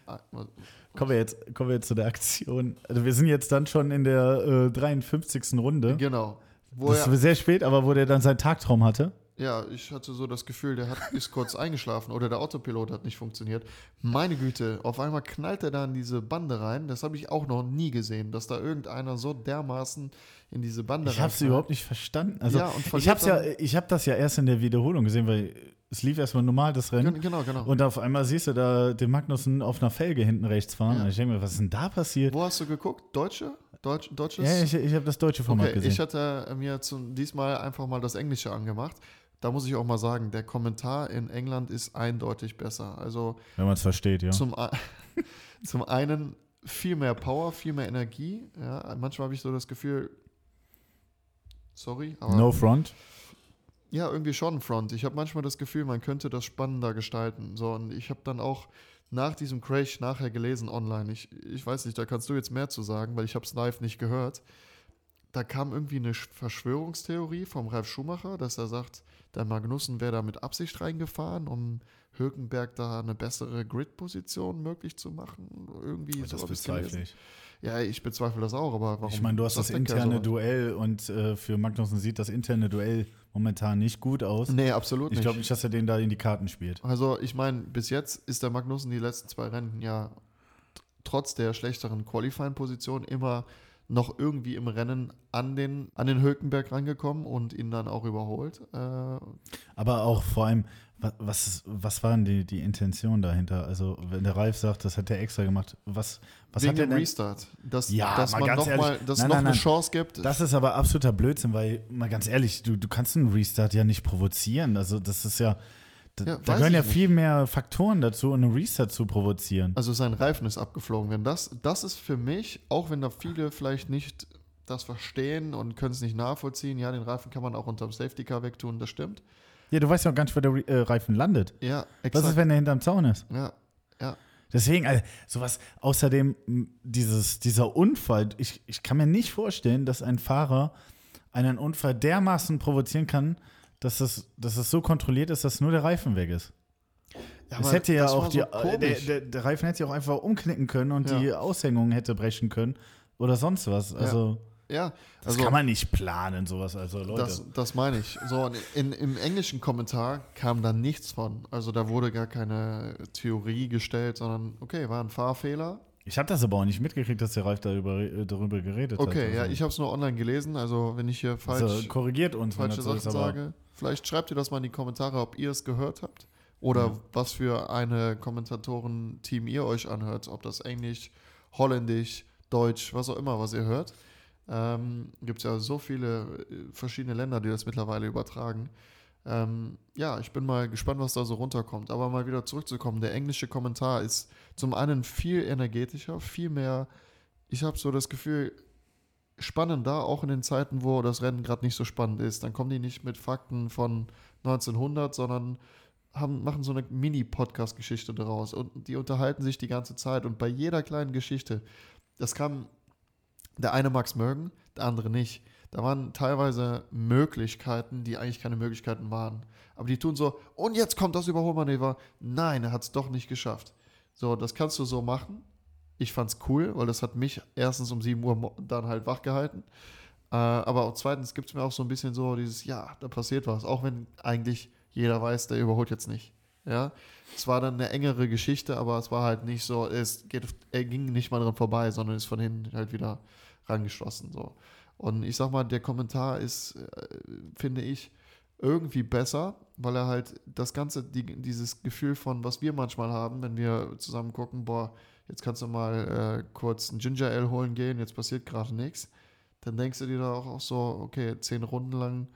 Kommen wir jetzt, kommen wir jetzt zu der Aktion. Also wir sind jetzt dann schon in der äh, 53. Runde. Genau. Wo Das ist sehr spät, aber wo der dann seinen Tagtraum hatte. Ja, ich hatte so das Gefühl, der hat, ist kurz eingeschlafen oder der Autopilot hat nicht funktioniert. Meine Güte, auf einmal knallt er da in diese Bande rein. Das habe ich auch noch nie gesehen, dass da irgendeiner so dermaßen in diese Bande Ich habe es überhaupt nicht verstanden. Also, Ja, und ich habe ja, ich habe das ja erst in der Wiederholung gesehen, weil es lief erstmal normal das Rennen. Gen- Genau, genau. Und auf einmal siehst du da den Magnussen auf einer Felge hinten rechts fahren. Ja. Und ich denke mir, was ist denn da passiert? Wo hast du geguckt? Deutsche? Deutsch, Deutsches? Ja, ich, ich habe das deutsche Format Okay, gesehen. ich hatte mir zum, diesmal einfach mal das Englische angemacht. Da muss ich auch mal sagen, der Kommentar in England ist eindeutig besser. Also wenn man es versteht, ja. zum, zum einen viel mehr Power, viel mehr Energie. Ja, manchmal habe ich so das Gefühl, sorry, aber No front. ja, irgendwie schon Front. Ich habe manchmal das Gefühl, man könnte das spannender gestalten. So, und ich habe dann auch nach diesem Crash nachher gelesen online. Ich, ich weiß nicht, da kannst du jetzt mehr zu sagen, weil ich habe es live nicht gehört. Da kam irgendwie eine Sch- Verschwörungstheorie vom Ralf Schumacher, dass er sagt, der Magnussen wäre da mit Absicht reingefahren, um Hülkenberg da eine bessere Grid-Position möglich zu machen. Irgendwie Das so bezweifle ich. Ja, ich bezweifle das auch, aber warum? Ich meine, du hast das er interne so? Duell und äh, für Magnussen sieht das interne Duell momentan nicht gut aus. Nee, absolut ich nicht. glaube nicht, dass er den da in die Karten spielt. Also ich meine, bis jetzt ist der Magnussen die letzten zwei Rennen ja trotz der schlechteren Qualifying-Position immer noch irgendwie im Rennen an den, an den Hülkenberg rangekommen und ihn dann auch überholt. Äh, Aber auch vor allem, wa- was, was war denn die, die Intention dahinter? Also, wenn der Ralf sagt, das hat er extra gemacht, was, was wegen hat er denn? Restart. Dass, Ja, dass mal man ganz noch mal, ehrlich. dass Nein, noch nein, eine nein. Chance gibt. Das ist aber absoluter Blödsinn, weil, mal ganz ehrlich, du, du kannst einen Restart ja nicht provozieren. Also, das ist ja. Da, Ja, da gehören ja nicht. viel mehr Faktoren dazu, einen Restart zu provozieren. Also sein Reifen ist abgeflogen. Wenn das, das ist für mich, auch wenn da viele vielleicht nicht das verstehen und können es nicht nachvollziehen, ja, den Reifen kann man auch unterm Safety Car wegtun, das stimmt. Ja, du weißt ja auch gar nicht, wo der äh, Reifen landet. Ja, Was exakt. ist, wenn er hinterm Zaun ist? ja, ja. Deswegen, also, sowas, außerdem dieses, dieser Unfall, ich, ich kann mir nicht vorstellen, dass ein Fahrer einen Unfall dermaßen provozieren kann, dass es, dass es so kontrolliert ist, dass nur der Reifen weg ist. ja aber hätte ja das auch die, so äh, der, der, der Reifen hätte ja auch einfach umknicken können und Ja. die Aushängung hätte brechen können oder sonst was. Also, ja, das also kann man nicht planen, sowas. Also, Leute. Das, das meine ich. So, in, im englischen Kommentar kam da nichts von. Also da wurde gar keine Theorie gestellt, sondern okay, war ein Fahrfehler. Ich habe das aber auch nicht mitgekriegt, dass der Ralf darüber, äh, darüber geredet hat. Okay, ja, Also, ich habe es nur online gelesen. Also wenn ich hier falsch, also, korrigiert uns, falsche Sachen sage, vielleicht schreibt ihr das mal in die Kommentare, ob ihr es gehört habt oder Ja. was für eine Kommentatoren-Team ihr euch anhört. Ob das Englisch, Holländisch, Deutsch, was auch immer, was ihr hört. Ähm, Gibt es ja so viele äh, verschiedene Länder, die das mittlerweile übertragen. Ähm, ja, ich bin mal gespannt, was da so runterkommt. Aber mal wieder zurückzukommen, der englische Kommentar ist zum einen viel energetischer, viel mehr, ich habe so das Gefühl, spannender, auch in den Zeiten, wo das Rennen gerade nicht so spannend ist. Dann kommen die nicht mit Fakten von 1900, sondern haben, machen so eine Mini-Podcast-Geschichte daraus und die unterhalten sich die ganze Zeit und bei jeder kleinen Geschichte, das kam, der eine es mögen, der andere nicht. Da waren teilweise Möglichkeiten, die eigentlich keine Möglichkeiten waren. Aber die tun so, und jetzt kommt das Überholmanöver. Nein, er hat es doch nicht geschafft. So, das kannst du so machen. Ich fand's cool, weil das hat mich erstens um 7 Uhr dann halt wach gehalten. Äh, aber auch zweitens gibt es mir auch so ein bisschen so dieses, ja, da passiert was. Auch wenn eigentlich jeder weiß, der überholt jetzt nicht. Ja, es war dann eine engere Geschichte, aber es war halt nicht so, es geht, er ging nicht mal dran vorbei, sondern ist von hinten halt wieder rangeschlossen. So. Und ich sag mal, der Kommentar ist, äh, finde ich, irgendwie besser, weil er halt das Ganze, die, dieses Gefühl von, was wir manchmal haben, wenn wir zusammen gucken, boah, jetzt kannst du mal äh, kurz ein Ginger Ale holen gehen, jetzt passiert gerade nichts, dann denkst du dir da auch, auch so, okay, zehn Runden lang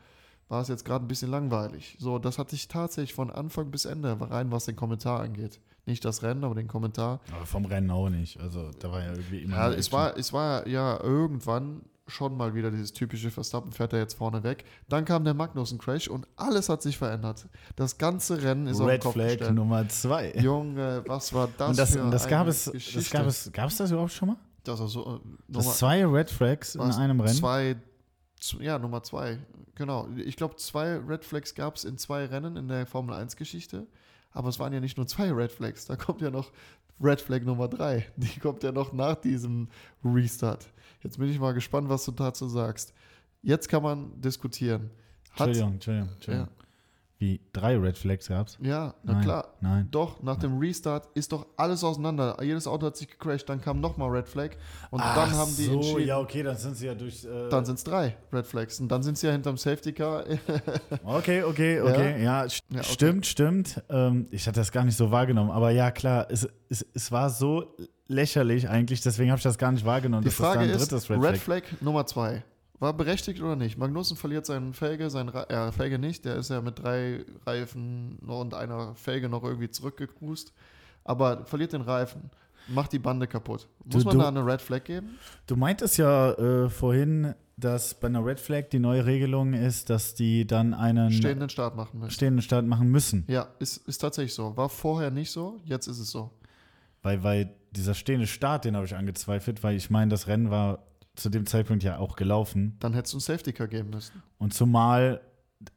war es jetzt gerade ein bisschen langweilig. So, das hatte ich tatsächlich von Anfang bis Ende, rein was den Kommentar angeht. Nicht das Rennen, aber den Kommentar. Aber vom Rennen auch nicht. Also da war ja irgendwie immer. Ja, es war, es war ja irgendwann schon mal wieder dieses typische Verstappen fährt er jetzt vorne weg. Dann kam der Magnussen-Crash und alles hat sich verändert. Das ganze Rennen ist auf Red den Kopf Flag gestellt. Nummer zwei. Junge, was war das, und das, für das gab es, das gab es, gab es das überhaupt schon mal? Das war so, äh, Das zwei Red Flags in einem Rennen? Zwei, ja, Nummer zwei. Genau. Ich glaube, zwei Red Flags gab es in zwei Rennen in der Formel 1-Geschichte. Aber es waren ja nicht nur zwei Red Flags. Da kommt ja noch Red Flag Nummer drei. Die kommt ja noch nach diesem Restart. Jetzt bin ich mal gespannt, was du dazu sagst. Jetzt kann man diskutieren. Hat, Entschuldigung, Entschuldigung, Entschuldigung. Wie, drei Red Flags gab's? Ja, na Nein, klar. nein. Doch, nach dem Restart ist doch alles auseinander. Jedes Auto hat sich gecrashed, dann kam nochmal Red Flag und Ach dann haben die so, entschieden, ja, okay, dann sind sie ja durch. Äh, dann sind es drei Red Flags und dann sind sie ja hinterm Safety Car. okay, okay, okay. Ja, st- Ja, okay. stimmt, stimmt. Ähm, ich hatte das gar nicht so wahrgenommen. Aber ja, klar, es, es, es war so lächerlich eigentlich, deswegen habe ich das gar nicht wahrgenommen. Die Frage ist, drittes Red, Red, Flag. Flag. Nummer zwei. War berechtigt oder nicht? Magnussen verliert seinen Felge, sein Ra äh, Felge nicht, der ist ja mit drei Reifen und einer Felge noch irgendwie zurückgecruised, aber verliert den Reifen, macht die Bande kaputt. Muss Du- man du- da eine Red Flag geben? Du meintest ja äh, vorhin, dass bei einer Red Flag die neue Regelung ist, dass die dann einen Stehenden Start machen müssen. stehenden Start machen müssen. Ja, ist, ist tatsächlich so. War vorher nicht so, jetzt ist es so. Weil, weil dieser stehende Start, den habe ich angezweifelt, weil ich meine, das Rennen war zu dem Zeitpunkt ja auch gelaufen. Dann hättest du einen Safety Car geben müssen. Und zumal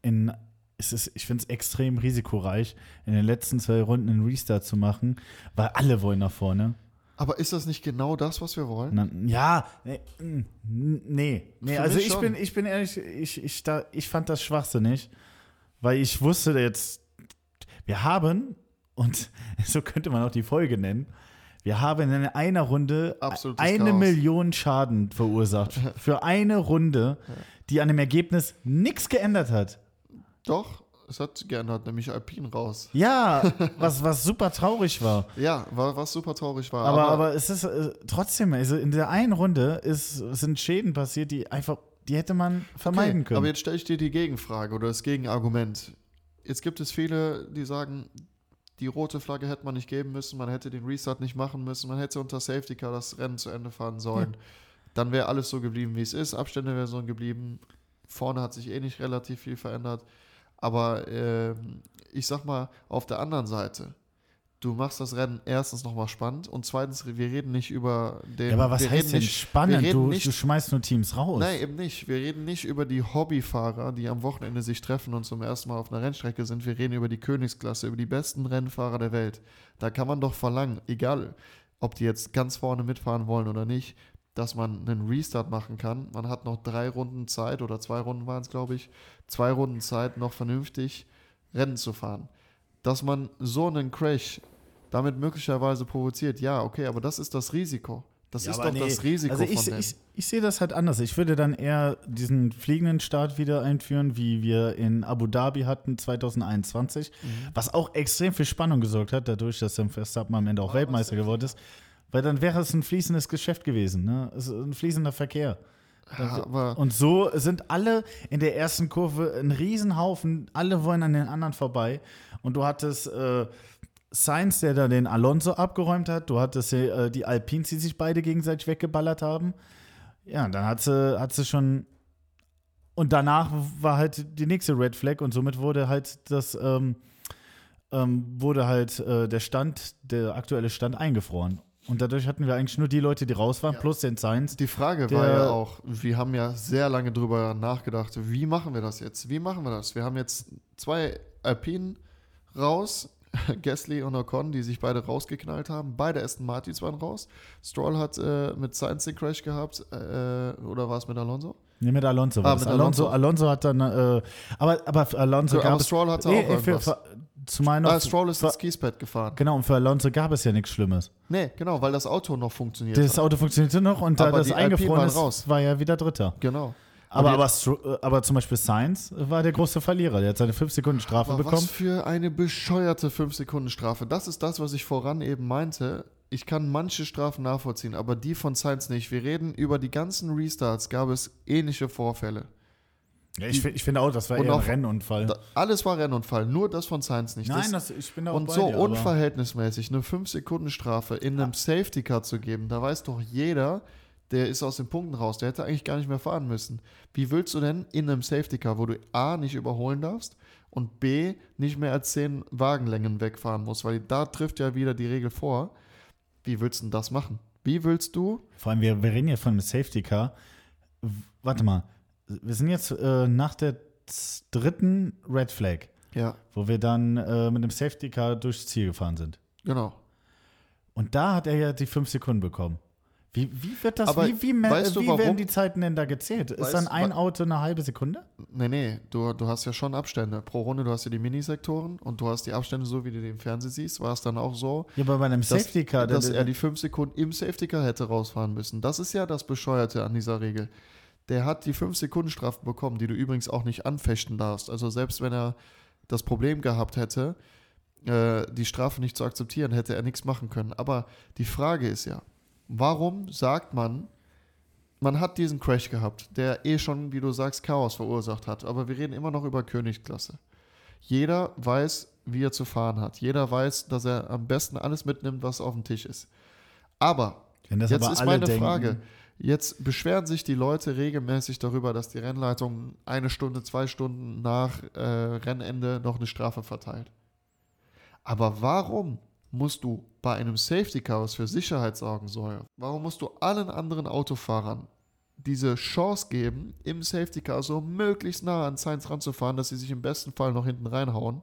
in, es ist, ich finde es extrem risikoreich, in den letzten zwei Runden einen Restart zu machen, weil alle wollen nach vorne. Aber ist das nicht genau das, was wir wollen? Dann, ja, nee, nee, nee also ich schon. bin, ich bin ehrlich, ich, ich, da, ich fand das schwachsinnig, weil ich wusste jetzt, wir haben, und so könnte man auch die Folge nennen, wir haben in einer Runde Absolutes eine Chaos. Million Schaden verursacht. Für eine Runde, die an dem Ergebnis nichts geändert hat. Doch, es hat geändert, nämlich Alpine raus. Ja, was, was super traurig war. Ja, war, was super traurig war. Aber, aber es ist äh, trotzdem, also in der einen Runde ist, sind Schäden passiert, die einfach, die hätte man vermeiden Okay, können. Aber jetzt stelle ich dir die Gegenfrage oder das Gegenargument. Jetzt gibt es viele, die sagen, die rote Flagge hätte man nicht geben müssen, man hätte den Restart nicht machen müssen, man hätte unter Safety Car das Rennen zu Ende fahren sollen. Dann wäre alles so geblieben, wie es ist. Abstände wären so geblieben. Vorne hat sich eh nicht relativ viel verändert. Aber ähm, ich sag mal, auf der anderen Seite, du machst das Rennen erstens nochmal spannend und zweitens, wir reden nicht über den. ja, aber was heißt denn nicht, spannend? Du, nicht du schmeißt nur Teams raus. Nein, eben nicht. Wir reden nicht über die Hobbyfahrer, die am Wochenende sich treffen und zum ersten Mal auf einer Rennstrecke sind. Wir reden über die Königsklasse, über die besten Rennfahrer der Welt. Da kann man doch verlangen, egal ob die jetzt ganz vorne mitfahren wollen oder nicht, dass man einen Restart machen kann. Man hat noch drei Runden Zeit oder zwei Runden waren es, glaube ich, zwei Runden Zeit, noch vernünftig Rennen zu fahren. Dass man so einen Crash damit möglicherweise provoziert, ja, okay, aber das ist das Risiko. Das Ja, ist aber doch nee. das Risiko also ich, ich, ich sehe das halt anders. Ich würde dann eher diesen fliegenden Start wieder einführen, wie wir in Abu Dhabi hatten 2021, Mhm. was auch extrem für Spannung gesorgt hat, dadurch, dass dann Verstappen am Ende auch Weltmeister geworden ist. Weil dann wäre es ein fließendes Geschäft gewesen, ne? Es ist ein fließender Verkehr. Ja, aber Und so sind alle in der ersten Kurve ein Riesenhaufen, alle wollen an den anderen vorbei. Und du hattest äh, Sainz, der da den Alonso abgeräumt hat, du hattest äh, die Alpines, die sich beide gegenseitig weggeballert haben. Ja, dann hat sie, hat sie schon. Und danach war halt die nächste Red Flag und somit wurde halt das, ähm, ähm, wurde halt äh, der Stand, der aktuelle Stand eingefroren. Und dadurch hatten wir eigentlich nur die Leute, die raus waren, Ja. plus den Sainz. Die Frage war ja auch, wir haben ja sehr lange drüber nachgedacht, wie machen wir das jetzt? Wie machen wir das? Wir haben jetzt zwei Alpinen raus, Gasly und Ocon, die sich beide rausgeknallt haben. Beide Aston Martins waren raus. Stroll hat äh, mit Sainz den Crash gehabt, äh, oder war es mit Alonso? Nee, mit Alonso. war Ah, mit Alonso, Alonso. Alonso hat dann, äh, aber, aber für Alonso aber gab es. Stroll hatte Nee, auch irgendwas. für, zumal noch. Ah, Stroll ist ins Kiespad gefahren. Genau, und für Alonso gab es ja nichts Schlimmes. Nee, genau, weil das Auto noch funktioniert Das. Auto funktionierte noch und da Aber das eingefroren ist, raus. war ja wieder Dritter. Genau. Aber, aber, äh, aber zum Beispiel Sainz war der große Verlierer. Der hat seine 5 Sekunden Strafe Aber was bekommen. für eine bescheuerte 5-Sekunden-Strafe. Das ist das, was ich voran eben meinte. Ich kann manche Strafen nachvollziehen, aber die von Sainz nicht. Wir reden über die ganzen Restarts, gab es ähnliche Vorfälle. Ja, ich, ich finde auch, das war eher ein auch- Rennunfall. Da, alles war Rennunfall, nur das von Sainz nicht. Nein, das, das, ich bin da auch und bei so dir, unverhältnismäßig eine 5-Sekunden-Strafe in einem Safety-Car zu geben, da weiß doch jeder, der ist aus den Punkten raus. Der hätte eigentlich gar nicht mehr fahren müssen. Wie willst du denn in einem Safety-Car, wo du A, nicht überholen darfst und B, nicht mehr als 10 Wagenlängen wegfahren musst? Weil da trifft ja wieder die Regel vor. Wie willst du denn das machen? Wie willst du? Vor allem, wir, wir reden hier von einem Safety Car. Warte mal, wir sind jetzt äh, nach der dritten Red Flag, Ja, wo wir dann äh, mit dem Safety Car durchs Ziel gefahren sind. genau. Und da hat er ja die fünf Sekunden bekommen. Wie, wie wird das, Aber wie, wie, weißt du, wie warum? werden die Zeiten denn da gezählt? Ist Weißt- dann ein wa- Auto eine halbe Sekunde? Nee, nee, du, du hast ja schon Abstände. Pro Runde, du hast ja die Minisektoren und du hast die Abstände, so wie du die im Fernsehen siehst, war es dann auch so, Ja, aber bei einem dass, Safety Car, dass der- er die fünf Sekunden im Safety Car hätte rausfahren müssen. Das ist ja das Bescheuerte an dieser Regel. Der hat die 5 Sekunden Strafe bekommen, die du übrigens auch nicht anfechten darfst. Also selbst wenn er das Problem gehabt hätte, äh, die Strafe nicht zu akzeptieren, hätte er nichts machen können. Aber die Frage ist ja, warum sagt man, man hat diesen Crash gehabt, der eh schon, wie du sagst, Chaos verursacht hat. Aber wir reden immer noch über Königsklasse. Jeder weiß, wie er zu fahren hat. Jeder weiß, dass er am besten alles mitnimmt, was auf dem Tisch ist. Aber Jetzt aber ist meine denken, Frage. Jetzt beschweren sich die Leute regelmäßig darüber, dass die Rennleitung eine Stunde, zwei Stunden nach äh, Rennende noch eine Strafe verteilt. Aber warum musst du bei einem Safety Car, was für Sicherheit sorgen soll, warum musst du allen anderen Autofahrern diese Chance geben, im Safety Car so möglichst nah an Sainz ranzufahren, dass sie sich im besten Fall noch hinten reinhauen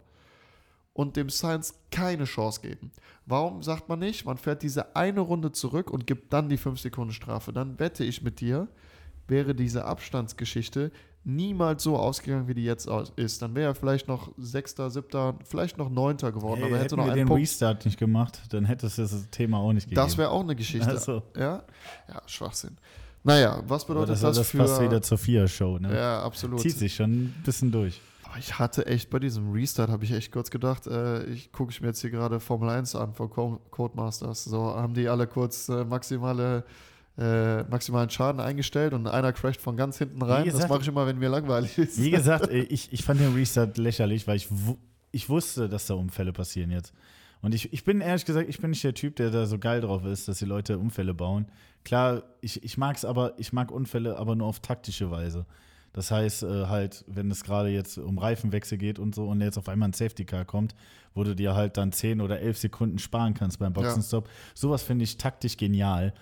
und dem Sainz keine Chance geben? Warum sagt man nicht, man fährt diese eine Runde zurück und gibt dann die 5 Sekunden Strafe? Dann wette ich mit dir, wäre diese Abstandsgeschichte niemals so ausgegangen, wie die jetzt aus ist. Dann wäre er vielleicht noch Sechster, Siebter, vielleicht noch Neunter geworden, Hey, aber er hätte noch wir einen den Punkt. Restart nicht gemacht, dann hätte es das Thema auch nicht gegeben. Das wäre auch eine Geschichte. Also. Ja? ja, Schwachsinn. Naja, was bedeutet das, das, das für... passt wieder zur FIA-Show, ne? ja, absolut. Zieht sich schon ein bisschen durch. Aber ich hatte echt bei diesem Restart, habe ich echt kurz gedacht, äh, ich gucke ich mir jetzt hier gerade Formel 1 an von Co Codemasters. So haben die alle kurz äh, maximale, äh, maximalen Schaden eingestellt und einer crasht von ganz hinten rein. das gesagt- mache ich immer, wenn mir langweilig ist. Wie gesagt, ich, ich fand den Restart lächerlich, weil ich, ich wusste, dass da Unfälle passieren jetzt. Und ich, ich bin ehrlich gesagt, ich bin nicht der Typ, der da so geil drauf ist, dass die Leute Unfälle bauen. Klar, ich, ich mag es aber, ich mag Unfälle aber nur auf taktische Weise. Das heißt, äh, halt, wenn es gerade jetzt um Reifenwechsel geht und so und jetzt auf einmal ein Safety Car kommt, wo du dir halt dann 10 oder 11 Sekunden sparen kannst beim Boxenstopp. Sowas finde ich taktisch genial.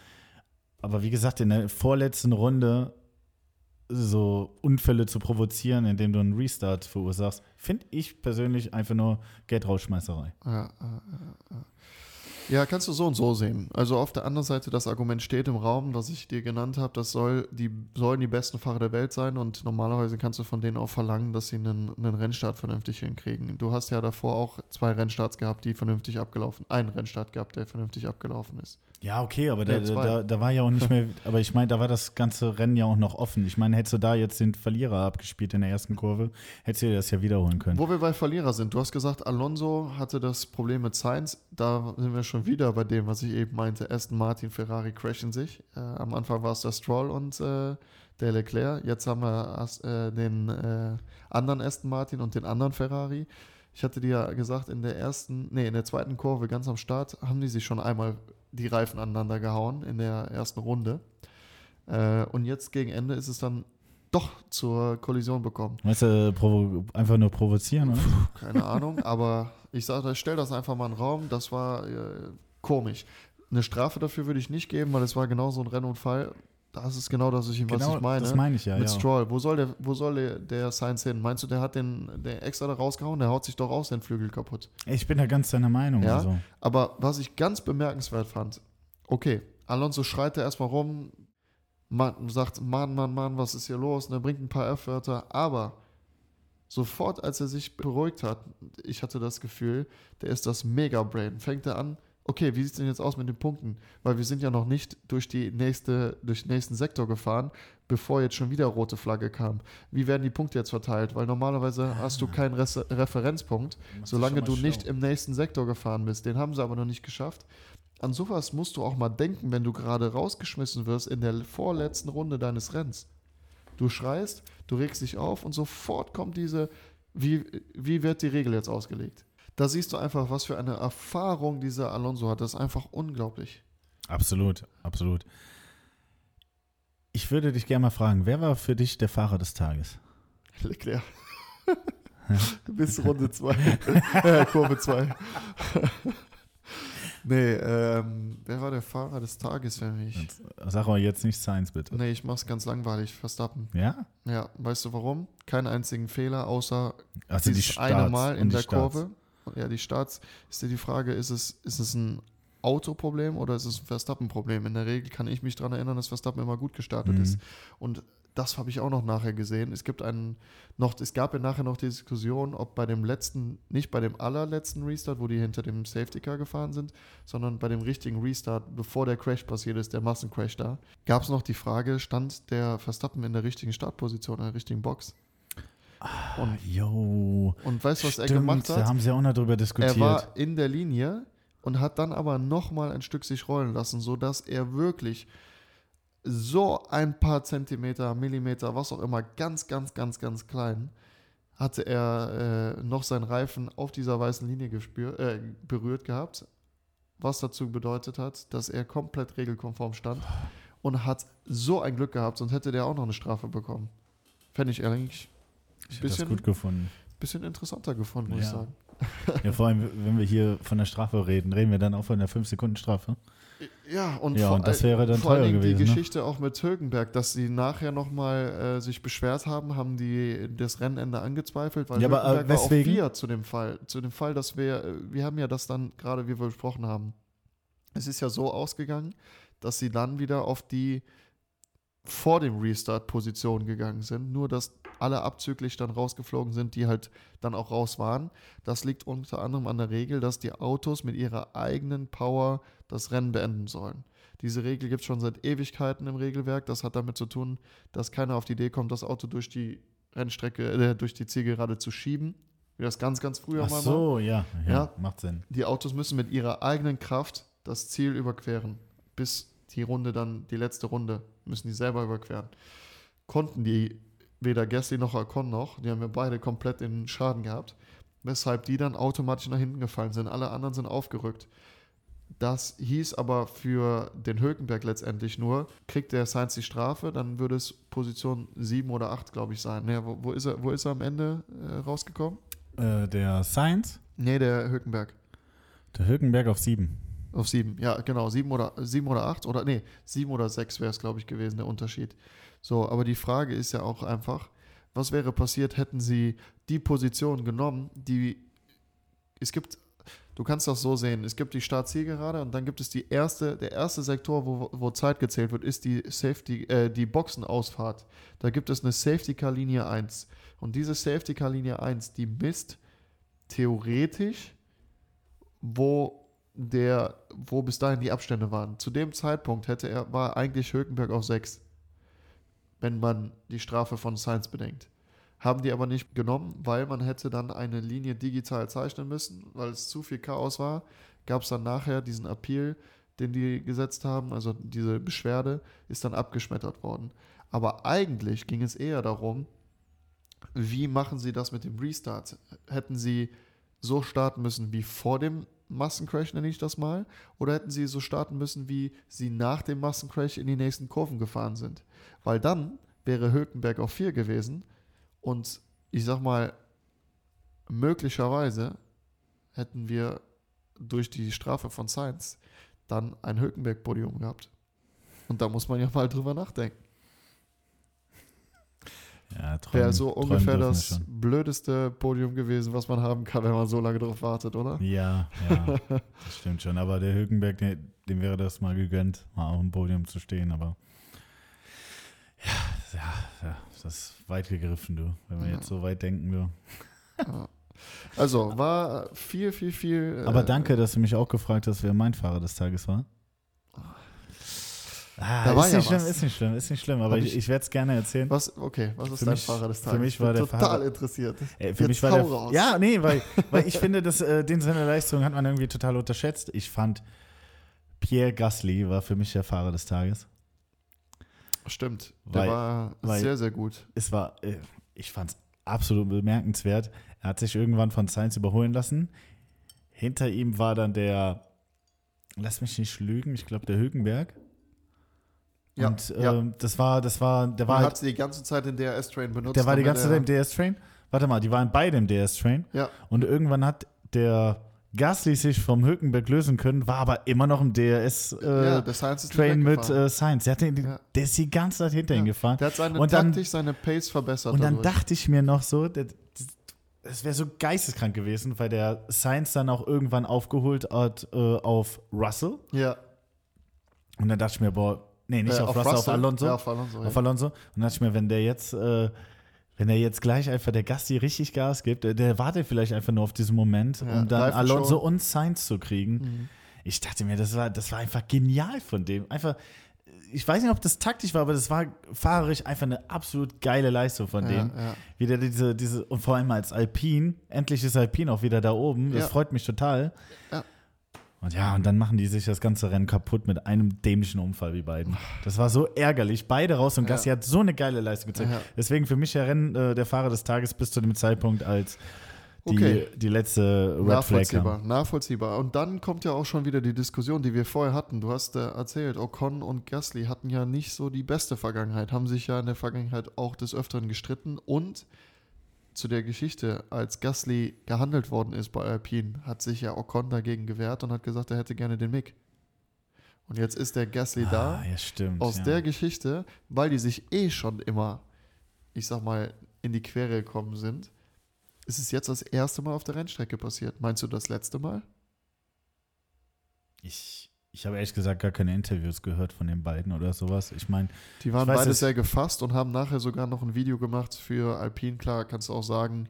Aber wie gesagt, in der vorletzten Runde so Unfälle zu provozieren, indem du einen Restart verursachst, finde ich persönlich einfach nur äh, äh. ja, kannst du so und so sehen. Also auf der anderen Seite, das Argument steht im Raum, was ich dir genannt habe, das soll die, sollen die besten Fahrer der Welt sein und normalerweise kannst du von denen auch verlangen, dass sie einen, einen Rennstart vernünftig hinkriegen. Du hast ja davor auch zwei Rennstarts gehabt, die vernünftig abgelaufen, einen Rennstart gehabt, der vernünftig abgelaufen ist. Ja, okay, aber da, Nee, zwei. da, da war ja auch nicht mehr, aber ich meine, da war das ganze Rennen ja auch noch offen. Ich meine, hättest du da jetzt den Verlierer abgespielt in der ersten Kurve, hättest du dir das ja wiederholen können. Wo wir bei Verlierer sind, du hast gesagt, Alonso hatte das Problem mit Sainz. Da sind wir schon wieder bei dem, was ich eben meinte. Aston Martin, Ferrari crashen sich. Äh, am Anfang war es der Stroll und äh, der Leclerc. Jetzt haben wir äh, den äh, anderen Aston Martin und den anderen Ferrari. Ich hatte dir ja gesagt, in der ersten, nee, in der zweiten Kurve, ganz am Start, haben die sich schon einmal die Reifen aneinander gehauen in der ersten Runde. Äh, und jetzt gegen Ende ist es dann doch zur Kollision bekommen. Weißt du, einfach nur provozieren, oder? Keine Ahnung, aber ich sage, stell das einfach mal in den Raum. Das war äh, komisch. Eine Strafe dafür würde ich nicht geben, weil es war genau so ein Rennunfall. Das ist genau das, was ich, was ich meine. das meine ich ja. Mit ja. Stroll. Wo soll der, wo soll der, der Sainz hin? Meinst du, der hat den der extra da rausgehauen? Der haut sich doch auch seinen Flügel kaputt. Ich bin da ganz deiner Meinung. Ja? Also. Aber was ich ganz bemerkenswert fand, okay, Alonso schreit da erstmal rum, man, sagt, Mann, Mann, Mann, was ist hier los? Und er bringt ein paar F-Wörter, aber sofort, als er sich beruhigt hat, ich hatte das Gefühl, der ist das Mega-Brain. Fängt er an, okay, wie sieht es denn jetzt aus mit den Punkten? Weil wir sind ja noch nicht durch, die nächste, durch den nächsten Sektor gefahren, bevor jetzt schon wieder rote Flagge kam. Wie werden die Punkte jetzt verteilt? Weil normalerweise hast du keinen Res Referenzpunkt, solange du nicht im nächsten Sektor gefahren bist. Den haben sie aber noch nicht geschafft. An sowas musst du auch mal denken, wenn du gerade rausgeschmissen wirst in der vorletzten Runde deines Rennens. Du schreist, du regst dich auf und sofort kommt diese, wie, wie wird die Regel jetzt ausgelegt? Da siehst du einfach, was für eine Erfahrung dieser Alonso hat. Das ist einfach unglaublich. Absolut, absolut. Ich würde dich gerne mal fragen, wer war für dich der Fahrer des Tages? Leclerc. Bis Runde 2. äh, Kurve 2. nee, ähm, wer war der Fahrer des Tages für mich? Sag mal jetzt nicht Science, bitte. Nee, ich mach's ganz langweilig. Verstappen. Ja? Ja, weißt du warum? Keinen einzigen Fehler, außer Also die dieses Starts eine Mal in die der Starts. Kurve. Ja, die Starts. Ist dir die Frage, ist es, ist es ein Autoproblem oder ist es ein Verstappen-Problem? In der Regel kann ich mich daran erinnern, dass Verstappen immer gut gestartet Mhm. ist. Und das habe ich auch noch nachher gesehen. Es gibt einen noch, es gab ja nachher noch die Diskussion, ob bei dem letzten, nicht bei dem allerletzten Restart, wo die hinter dem Safety Car gefahren sind, sondern bei dem richtigen Restart, bevor der Crash passiert ist, der Massencrash da, gab es noch die Frage, stand der Verstappen in der richtigen Startposition, in der richtigen Box? Und, Jo. und weißt du, was er Stimmt, gemacht Da hat? haben sie auch noch drüber diskutiert. Er war in der Linie und hat dann aber nochmal ein Stück sich rollen lassen, sodass er wirklich so ein paar Zentimeter, Millimeter, was auch immer, ganz, ganz, ganz, ganz klein, hatte er äh, noch seinen Reifen auf dieser weißen Linie gespür, äh, berührt gehabt, was dazu bedeutet hat, dass er komplett regelkonform stand und hat so ein Glück gehabt, sonst hätte der auch noch eine Strafe bekommen. Fände ich eigentlich ich ein hab das bisschen, gut gefunden. bisschen interessanter gefunden, muss ich Ja. sagen. Ja, vor allem, wenn wir hier von der Strafe reden, reden wir dann auch von der 5-Sekunden-Strafe. Ja, und, Ja, vor, und das wäre dann vor teuer gewesen, Die ne? Geschichte auch mit Hülkenberg, dass sie nachher nochmal äh, sich beschwert haben, haben die das Rennende angezweifelt, weil Ja, aber, äh, Hülkenberg war auf weswegen? vier zu dem Fall. Zu dem Fall, dass wir, äh, wir haben ja das dann gerade, wie wir besprochen haben. Es ist ja so ausgegangen, dass sie dann wieder auf die vor dem Restart Position gegangen sind, nur dass alle abzüglich dann rausgeflogen sind, die halt dann auch raus waren. Das liegt unter anderem an der Regel, dass die Autos mit ihrer eigenen Power das Rennen beenden sollen. Diese Regel gibt es schon seit Ewigkeiten im Regelwerk. Das hat damit zu tun, dass keiner auf die Idee kommt, das Auto durch die Rennstrecke, äh, durch die Zielgerade zu schieben, wie das ganz, ganz früher Ach mal war. so, ja, ja, Ja. macht Sinn. Die Autos müssen mit ihrer eigenen Kraft das Ziel überqueren, bis die Runde dann, die letzte Runde, müssen die selber überqueren. Konnten die weder Gasly noch Ocon noch, die haben wir beide komplett in Schaden gehabt, weshalb die dann automatisch nach hinten gefallen sind. Alle anderen sind aufgerückt. Das hieß aber für den Hülkenberg letztendlich nur, kriegt der Sainz die Strafe, dann würde es Position 7 oder 8, glaube ich, sein. Ja, wo, wo, ist er, wo ist er am Ende äh, rausgekommen? Äh, der Sainz, Nee, der Hülkenberg. der Hülkenberg auf 7. Auf sieben, ja, genau. Sieben oder, sieben oder acht oder nee, sieben oder sechs wäre es, glaube ich, gewesen, der Unterschied. So, aber die Frage ist ja auch einfach, was wäre passiert, hätten sie die Position genommen, die es gibt, du kannst das so sehen, es gibt die Start-Zielgerade und dann gibt es die erste, der erste Sektor, wo, wo Zeit gezählt wird, ist die Safety, äh, die Boxenausfahrt. Da gibt es eine Safety-Car-Linie 1. Und diese Safety-Car-Linie 1, die misst theoretisch, wo der, wo bis dahin die Abstände waren. Zu dem Zeitpunkt hätte er, war eigentlich Hülkenberg auf 6, wenn man die Strafe von Sainz bedenkt. Haben die aber nicht genommen, weil man hätte dann eine Linie digital zeichnen müssen, weil es zu viel Chaos war. Gab es dann nachher diesen Appeal, den die gesetzt haben, also diese Beschwerde, ist dann abgeschmettert worden. Aber eigentlich ging es eher darum, wie machen sie das mit dem Restart? Hätten sie so starten müssen wie vor dem Massencrash, nenne ich das mal, oder hätten sie so starten müssen, wie sie nach dem Massencrash in die nächsten Kurven gefahren sind? Weil dann wäre Hülkenberg auf 4 gewesen und ich sag mal, möglicherweise hätten wir durch die Strafe von Sainz dann ein Hülkenberg-Podium gehabt. Und da muss man ja mal drüber nachdenken. Ja, träumen, Wäre so ungefähr das blödeste Podium gewesen, was man haben kann, wenn man so lange drauf wartet, oder? Ja, ja, das stimmt schon. Aber der Hülkenberg, dem wäre das mal gegönnt, mal auf dem Podium zu stehen. Aber ja, ja, ja das ist weit gegriffen, du. Wenn wir Ja. jetzt so weit denken, du. Also war viel, viel, viel. Aber äh, danke, dass du mich auch gefragt hast, wer mein Fahrer des Tages war. Ah, Da war ist ja nicht schlimm, was. ist nicht schlimm, ist nicht schlimm. Aber Hab ich, ich- ich werde es gerne erzählen. Was, okay, was ist Für dein mich- Fahrer des für Tages? mich war der total Fahrer- interessiert. Ey, für Jetzt mich war der, raus. Ja, nee, weil, weil ich finde, dass, äh, den seine Leistung hat man irgendwie total unterschätzt. Ich fand, Pierre Gasly war für mich der Fahrer des Tages. Stimmt, der Weil- war sehr, sehr gut. Es war, äh, ich fand es absolut bemerkenswert. Er hat sich irgendwann von Sainz überholen lassen. Hinter ihm war dann der, lass mich nicht lügen, ich glaube der Hülkenberg. Ja, Und ja. ähm, das war, das war, der war halt hat sie die ganze Zeit in DRS-Train benutzt. Der war die ganze Zeit im DS-Train. Warte mal, die waren beide im DS-Train. Ja. Und irgendwann hat der Gasly sich vom Hülkenberg lösen können, war aber immer noch im DS-Train ja, äh, mit äh, Sainz. Der, hat den, Ja. der ist die ganze Zeit hinter ihm gefahren. Der hat seine und dann- Taktik, seine Pace verbessert. Und dann dadurch. dachte ich mir noch so, der, es wäre so geisteskrank gewesen, weil der Science dann auch irgendwann aufgeholt hat äh, auf Russell. Ja. Und dann dachte ich mir, boah, nee, nicht Äh, auf, Russell, auf Alonso. Ja, auf Alonso. auf. Alonso. Und dann dachte ich mir, wenn der jetzt, äh, wenn er jetzt gleich einfach der Gasti richtig Gas gibt, der, der wartet vielleicht einfach nur auf diesen Moment, Ja, um dann. Alonso und Sainz zu kriegen. Mhm. Ich dachte mir, das war, das war einfach genial von dem. Einfach, ich weiß nicht, ob das taktisch war, aber das war fahrerisch einfach eine absolut geile Leistung von Ja, dem. ja. Wieder diese, diese, und vor allem als Alpin, endlich ist Alpin auch wieder da oben. Das freut mich total. Ja. Und ja, und dann machen die sich das ganze Rennen kaputt mit einem dämlichen Unfall wie beiden. Das war so ärgerlich. Beide raus und Ja. Gassi hat so eine geile Leistung gezeigt. Ja. Deswegen für mich der Rennen äh, der Fahrer des Tages bis zu dem Zeitpunkt als die, Okay. die letzte Red Flag Nachvollziehbar, kam. nachvollziehbar. Und dann kommt ja auch schon wieder die Diskussion, die wir vorher hatten. Du hast äh, erzählt, Ocon und Gasly hatten ja nicht so die beste Vergangenheit, haben sich ja in der Vergangenheit auch des Öfteren gestritten. Und zu der Geschichte, als Gasly gehandelt worden ist bei Alpine, hat sich ja Ocon dagegen gewehrt und hat gesagt, er hätte gerne den Mick. Und jetzt ist der Gasly da Ah, ja, stimmt. aus ja. der Geschichte, weil die sich eh schon immer, ich sag mal, in die Quere gekommen sind, ist es jetzt das erste Mal auf der Rennstrecke passiert. Meinst du das letzte Mal? Ich, ich habe ehrlich gesagt gar keine Interviews gehört von den beiden oder sowas. Ich meine, Die waren weiß beide sehr gefasst und haben nachher sogar noch ein Video gemacht für Alpine. Klar, kannst du auch sagen,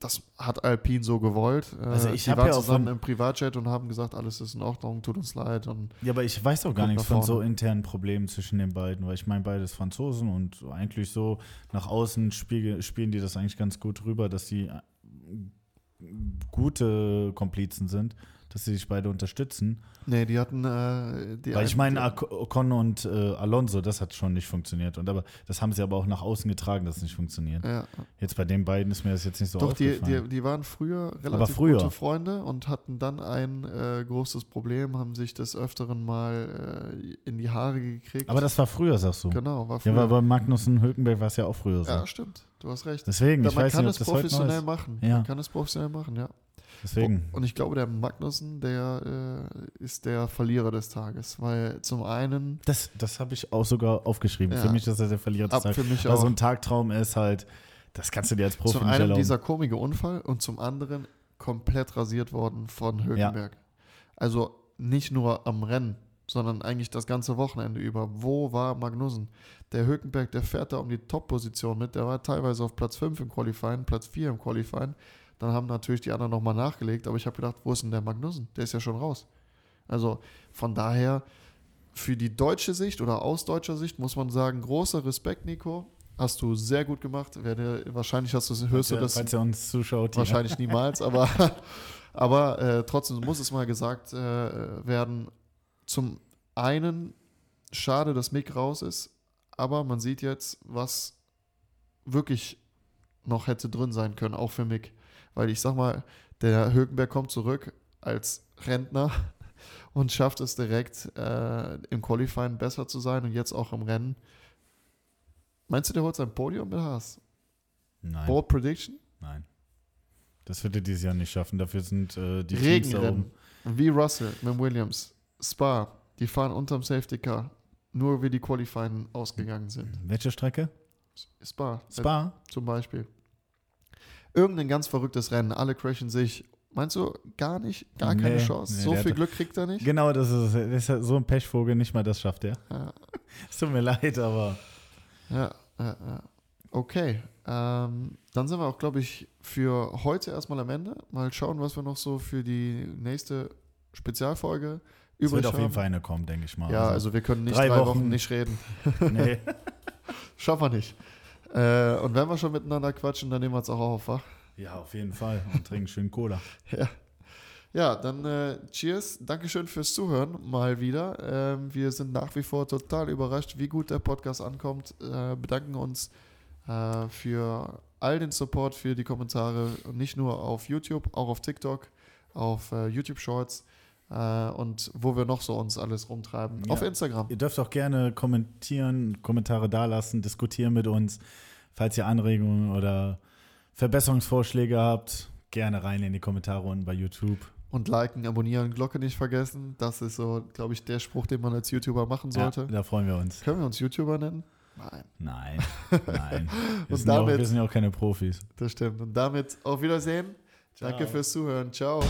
das hat Alpine so gewollt. Äh, Also ich die hab waren ja auch zusammen im Privatjet und haben gesagt, alles ist in Ordnung, tut uns leid. Ja, aber ich weiß auch gar nichts von so internen Problemen zwischen den beiden, weil ich meine, beides Franzosen und eigentlich so nach außen spiegel, spielen die das eigentlich ganz gut rüber, dass sie äh, gute Komplizen sind, dass sie sich beide unterstützen. nee, die hatten äh, die Weil ich meine, Ocon und äh, Alonso, das hat schon nicht funktioniert. Und aber das haben sie aber auch nach außen getragen, dass es nicht funktioniert. ja, Jetzt bei den beiden ist mir das jetzt nicht so Doch, die, aufgefallen. die, die waren früher relativ früher. gute Freunde und hatten dann ein äh, großes Problem, haben sich des Öfteren mal äh, in die Haare gekriegt. aber das war früher, sagst du. genau, war früher. Ja, aber bei Magnussen Hülkenberg war es ja auch früher so. ja, stimmt, du hast recht. Deswegen, Da, ich man weiß kann nicht, ob es das heute noch professionell ist. machen. Ja. Man kann es professionell machen, ja. Deswegen. Und ich glaube, der Magnussen, der äh, ist der Verlierer des Tages, weil zum einen, Das, das habe ich auch sogar aufgeschrieben. Ja. Für mich ist er der Verlierer des ab Tages. für mich Weil auch, so ein Tagtraum ist halt, das kannst du dir als Profi zum nicht einen erlauben. dieser komische Unfall und zum anderen komplett rasiert worden von Hülkenberg. Also nicht nur am Rennen, sondern eigentlich das ganze Wochenende über. Wo war Magnussen? Der Hülkenberg, der fährt da um die Top-Position mit. Der war teilweise auf Platz 5 im Qualifying, Platz 4 im Qualifying. Dann haben natürlich die anderen nochmal nachgelegt, aber ich habe gedacht, wo ist denn der Magnussen? Der ist ja schon raus. Also von daher, für die deutsche Sicht oder aus deutscher Sicht muss man sagen, großer Respekt, Nico. Hast du sehr gut gemacht. Werde, wahrscheinlich hast du, hörst du Ja, das Falls ihr uns zuschaut. Wahrscheinlich niemals, aber, aber äh, trotzdem muss es mal gesagt äh, werden. Zum einen, schade, dass Mick raus ist, aber man sieht jetzt, was wirklich noch hätte drin sein können, auch für Mick. Weil ich sag mal, der Hökenberg kommt zurück als Rentner und schafft es direkt äh, im Qualifying besser zu sein und jetzt auch im Rennen. Meinst du, der holt sein Podium mit Haas? Nein, Bold Prediction? nein. Das wird er dieses Jahr nicht schaffen. Dafür sind äh, die Regenrennen. oben. Wie Russell mit Williams. Spa. Die fahren unterm Safety Car. Nur wie die Qualifying ausgegangen sind. Welche Strecke? Spa. Spa? Zum Beispiel. Irgendein ganz verrücktes Rennen. Alle crashen sich. Meinst du, gar nicht? Gar keine Nee, Chance? nee, so viel Glück kriegt er nicht? Genau, das ist, das ist so ein Pechvogel, nicht mal das schafft er. Ja, Es tut mir leid, aber ja, ja. ja. Okay. Ähm, dann sind wir auch, glaube ich, für heute erstmal am Ende. Mal schauen, was wir noch so für die nächste Spezialfolge es wird auf jeden. Fall eine kommen, denke ich mal. Ja, also wir können nicht drei drei, Wochen. Wochen. nicht reden. nee. Schaffen wir nicht. Äh, und wenn wir schon miteinander quatschen, dann nehmen wir es auch auf, wa? Ja, auf jeden Fall. Und trinken schön Cola. Ja. Ja, dann äh, cheers. Dankeschön fürs Zuhören mal wieder. Ähm, wir sind nach wie vor total überrascht, wie gut der Podcast ankommt. Äh, bedanken uns äh, für all den Support, für die Kommentare. Und nicht nur auf YouTube, auch auf TikTok, auf äh, YouTube Shorts äh, und wo wir noch so uns alles rumtreiben. Ja. Auf Instagram. Ihr dürft auch gerne kommentieren, Kommentare dalassen, diskutieren mit uns. Falls ihr Anregungen oder Verbesserungsvorschläge habt, gerne rein in die Kommentare unten bei YouTube. Und liken, abonnieren, Glocke nicht vergessen. Das ist so, glaube ich, der Spruch, den man als YouTuber machen sollte. Ja, da freuen wir uns. Können wir uns YouTuber nennen? Nein. Nein, nein. Wir, sind, ja auch, damit- wir sind ja auch keine Profis. Das stimmt. Und damit auf Wiedersehen. Danke Ciao. fürs Zuhören. Ciao.